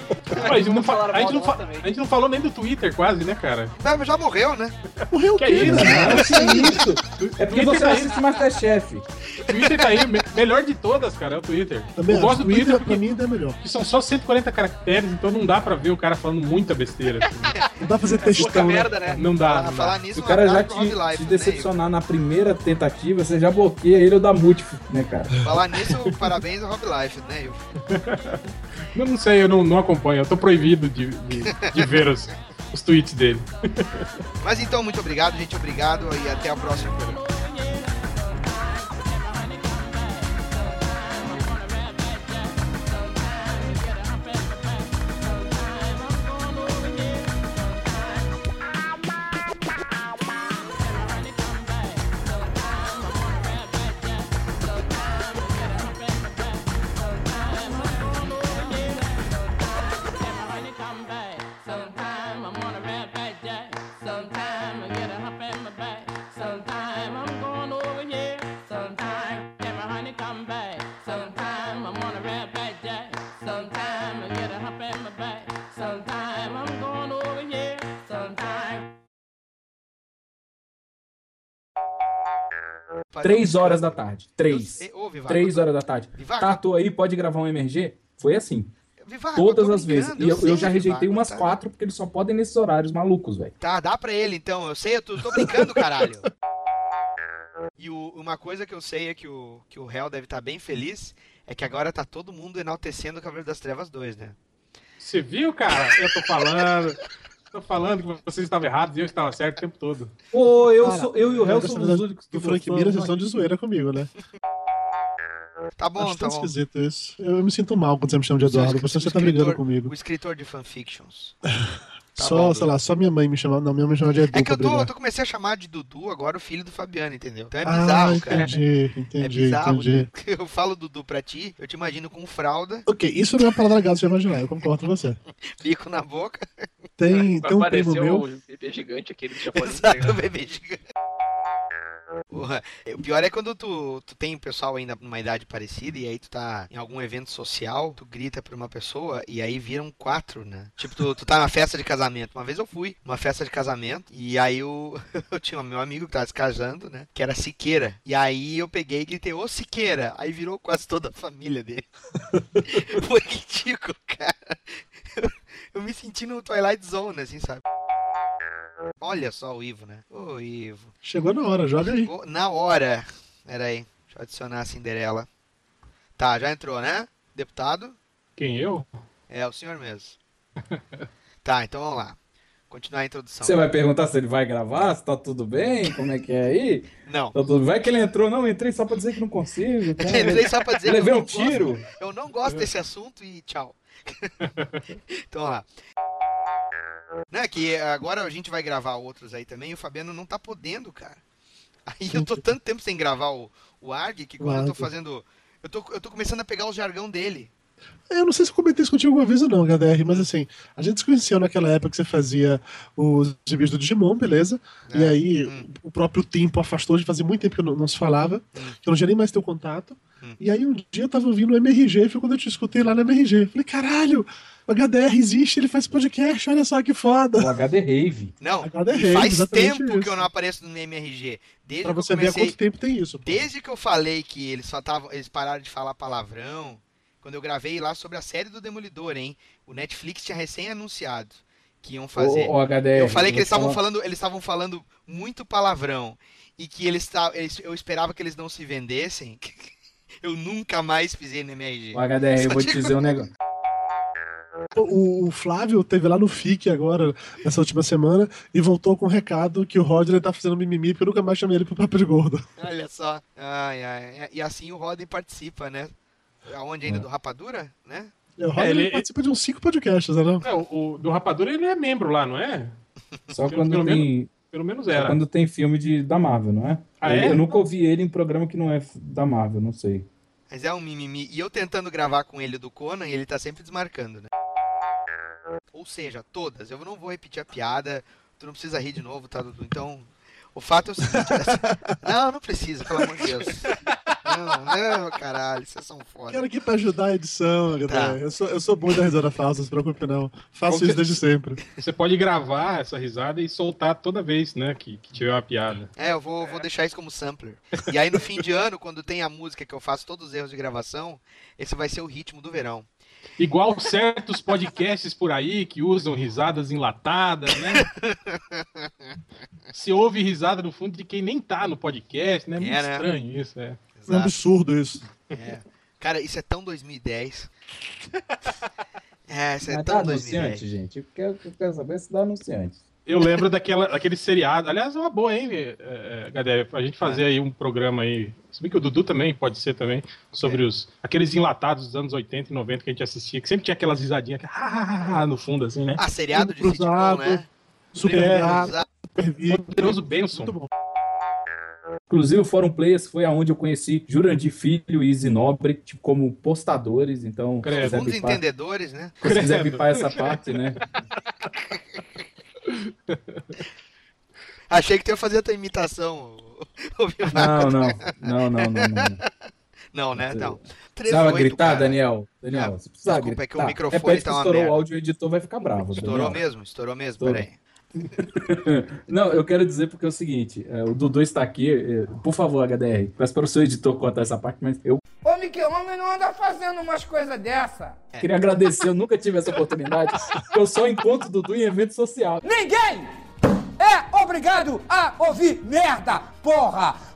Mas não fa- a, gente não fa- a gente não falou nem do Twitter, quase, né, cara?
Mas já morreu, né?
Morreu o
Que
quê?
isso?
Não, que isso? É porque
Twitter
você
tá
não
aí.
assiste Masterchef.
Twitter tá aí, Melhor de todas, cara, é o Twitter.
Também
eu
acho.
gosto do
Twitter,
Twitter
pra
porque
mim, ainda é melhor.
são só 140 caracteres, então não dá pra ver o cara falando muita besteira. assim.
Não dá pra fazer textão, né?
merda, né?
Não dá. Não
falar
dá.
nisso,
Se o cara já te, te
né,
decepcionar na primeira tentativa, você já bloqueia ele ou dá mute, né, cara?
Falar nisso, parabéns ao Rob Life, né, Ivo?
Eu não sei, eu não, não acompanho. Eu tô proibido de, de, de ver os, os tweets dele.
Mas então, muito obrigado, gente. Obrigado e até o próximo programa.
Três horas da tarde. Três.
Eu- Ô, Vivaco,
Três
tô-
horas da tarde.
Vivaco.
Tato aí, pode gravar um MRG? Foi assim.
Vivaco,
Todas
tô
as vezes. E eu,
sei,
eu já rejeitei
Vivaco,
umas
tá.
quatro, porque eles só podem nesses horários malucos, velho.
Tá, dá pra ele então. Eu sei, eu tô, tô brincando, caralho. E o- uma coisa que eu sei é que o, que o Hell deve estar bem feliz é que agora tá todo mundo enaltecendo o Cavaleiro das Trevas 2, né?
Você viu, cara? Eu tô falando. Tô falando que vocês estavam errados e eu estava certo o tempo todo.
Pô, eu,
Cara,
sou, eu e o Hel somos os únicos que
Do Frank Mira, vocês estão de zoeira comigo, né?
Tá bom,
Acho
tá bom.
esquisito isso. Eu, eu me sinto mal quando você me chama de Eduardo. Você, você tá brigando comigo.
O escritor de fanfictions. Tá
só,
bom,
sei lá, só minha mãe me chama. Não, minha mãe me chama de Edu
É que eu tô, eu tô comecei a chamar de Dudu agora o filho do Fabiano, entendeu? Então é
Ah,
bizarro, cara.
entendi,
É
entendi,
bizarro.
entendi.
Eu falo Dudu pra ti, eu te imagino com fralda,
Ok, isso não é uma palavra gata de imaginar, eu concordo com você.
bico na boca.
Tem, tem um primo meu.
o bebê gigante aquele do japonês.
Exato, o bebê gigante. O pior é quando tu, tu tem um pessoal ainda numa idade parecida e aí tu tá em algum evento social, tu grita pra uma pessoa e aí viram quatro, né? Tipo, tu, tu tá na festa de casamento. Uma vez eu fui numa festa de casamento e aí eu, eu tinha um meu amigo que tava se casando, né? Que era Siqueira. E aí eu peguei e gritei, ô Siqueira! Aí virou quase toda a família dele. Foi ridículo, cara. Eu, eu me senti no Twilight Zone, assim, sabe? Olha só o Ivo, né? Ô, Ivo.
Chegou na hora, joga aí.
Ô, Na hora. Pera aí. Deixa eu adicionar a Cinderela. Tá, já entrou, né? Deputado?
Quem, eu?
É, o senhor mesmo. tá, então vamos lá. Continuar a introdução.
Você vai perguntar se ele vai gravar, se tá tudo bem, como é que é aí?
Não.
Tá tudo... Vai que ele entrou, não, entrei só pra dizer que não consigo. tá?
Entrei só pra dizer que
Levei
não
um tiro.
gosto. Eu não gosto desse assunto e tchau. então vamos lá. Não, é que agora a gente vai gravar outros aí também e o Fabiano não tá podendo, cara. Aí eu tô tanto tempo sem gravar o, o ARG que quando eu tô fazendo. Eu tô, eu tô começando a pegar o jargão dele.
Eu não sei se eu comentei isso contigo alguma vez ou não, HDR, mas assim, a gente se conheceu naquela época que você fazia os gibis do Digimon, beleza? E
É.
aí
Hum.
o próprio tempo afastou, de fazia muito tempo que não, não se falava, que eu não tinha nem mais teu contato.
Hum.
E aí um dia eu tava ouvindo o MRG, foi quando eu te escutei lá no MRG. Falei, caralho, o HDR existe, ele faz podcast, olha só que foda.
O HD Rave.
Não,
HD
e
Rave,
faz tempo que
isso.
eu não apareço no MRG. Desde
Pra
que
você
eu
ver há
comecei,
quanto tempo tem isso. pô.
Desde que eu falei que eles só tavam, eles pararam de falar palavrão, quando eu gravei lá sobre a série do Demolidor, hein? O Netflix tinha recém anunciado que iam fazer.
O, o HDR.
eu falei que
vou
eles estavam falando, eles estavam falando muito palavrão e que eles, eles eu esperava que eles não se vendessem. eu nunca mais pisei no MRG.
O HDR, eu vou te dizer um negócio.
O, o Flávio teve lá no FIC agora, nessa última semana, e voltou com um recado que o Rodney tá fazendo mimimi, porque eu nunca mais chamei ele pro papo de gordo.
Olha só. Ai, ai. E assim o Roden participa, né? Aonde ainda?
É.
Do Rapadura, né?
O Rodney
ele-
participa de uns cinco podcasts, né? não?
É, o, o do Rapadura ele é membro lá, não é?
Só quando
pelo
tem,
Pelo menos
só
era.
quando tem filme de, da Marvel, não é?
Ah,
eu,
é?
eu nunca ouvi ele em programa que não é da Marvel, não sei.
Mas é um mimimi. E eu tentando gravar com ele do Conan, e ele tá sempre desmarcando, né? Ou seja, todas. Eu não vou repetir a piada. Tu não precisa rir de novo, tá, Dudu? Então, o fato é o seguinte. Não, não precisa, pelo amor de Deus. Não, não, caralho, vocês são foda.
Quero aqui pra ajudar a edição.
Tá.
Eu, sou, eu sou bom da risada falsa, não se preocupe não. Faço isso desde sempre.
Você pode gravar essa risada e soltar toda vez, né, que, que tiver uma piada.
É, eu vou, vou deixar isso como sampler. E aí no fim de ano, quando tem a música que eu faço todos os erros de gravação, esse vai ser o ritmo do verão.
Igual certos podcasts por aí que usam risadas enlatadas, né? Se ouve risada no fundo de quem nem tá no podcast, né? É muito
É, né?
estranho isso, é.
É um
Exato.
absurdo isso.
É. Cara, isso é tão 2010. É, isso é
Mas
tão
dá
2010.
anunciante, gente. Eu quero, eu quero saber se dá anunciante.
Eu lembro daquela, daquele seriado. Aliás, é uma boa, hein, é, é, Gadé? A gente fazer aí um programa aí. Se bem que o Dudu também pode ser também, sobre os aqueles enlatados dos anos 80 e 90 que a gente assistia, que sempre tinha aquelas risadinhas ah, no fundo, assim, né?
Ah, seriado de
Cruzado,
sitcom, né?
Super
É,
cruzado, super vivo.
Poderoso Benson.
Muito bom.
Inclusive, o Fórum Players foi aonde eu conheci Jurandir Filho e Easy Nobre, tipo, como postadores. Então, se
Credo.
quiser
Alguns
bipar,
entendedores, né?
se quiser
Credo.
bipar essa parte, né?
Achei que tu ia fazer a tua imitação.
Não, não, não, não, não, não.
Não, né? Não.
Precisava
13,8,
gritar,
cara.
Daniel? Daniel,
Ah,
você precisava
desculpa, é que o
gritar.
microfone
Repete
tá uma
estourou
merda.
o áudio, o editor vai ficar bravo.
Estourou
Daniel.
mesmo? Estourou mesmo?
Estourou.
Peraí.
Não, eu quero dizer porque é o seguinte, é, o Dudu está aqui, é, por favor, HDR, peço para o seu editor contar essa parte, mas eu
Ô, Miquel, homem não anda fazendo umas coisas dessa.
queria agradecer, eu nunca tive essa oportunidade, eu só encontro o Dudu em evento social.
Ninguém é obrigado a ouvir merda, porra!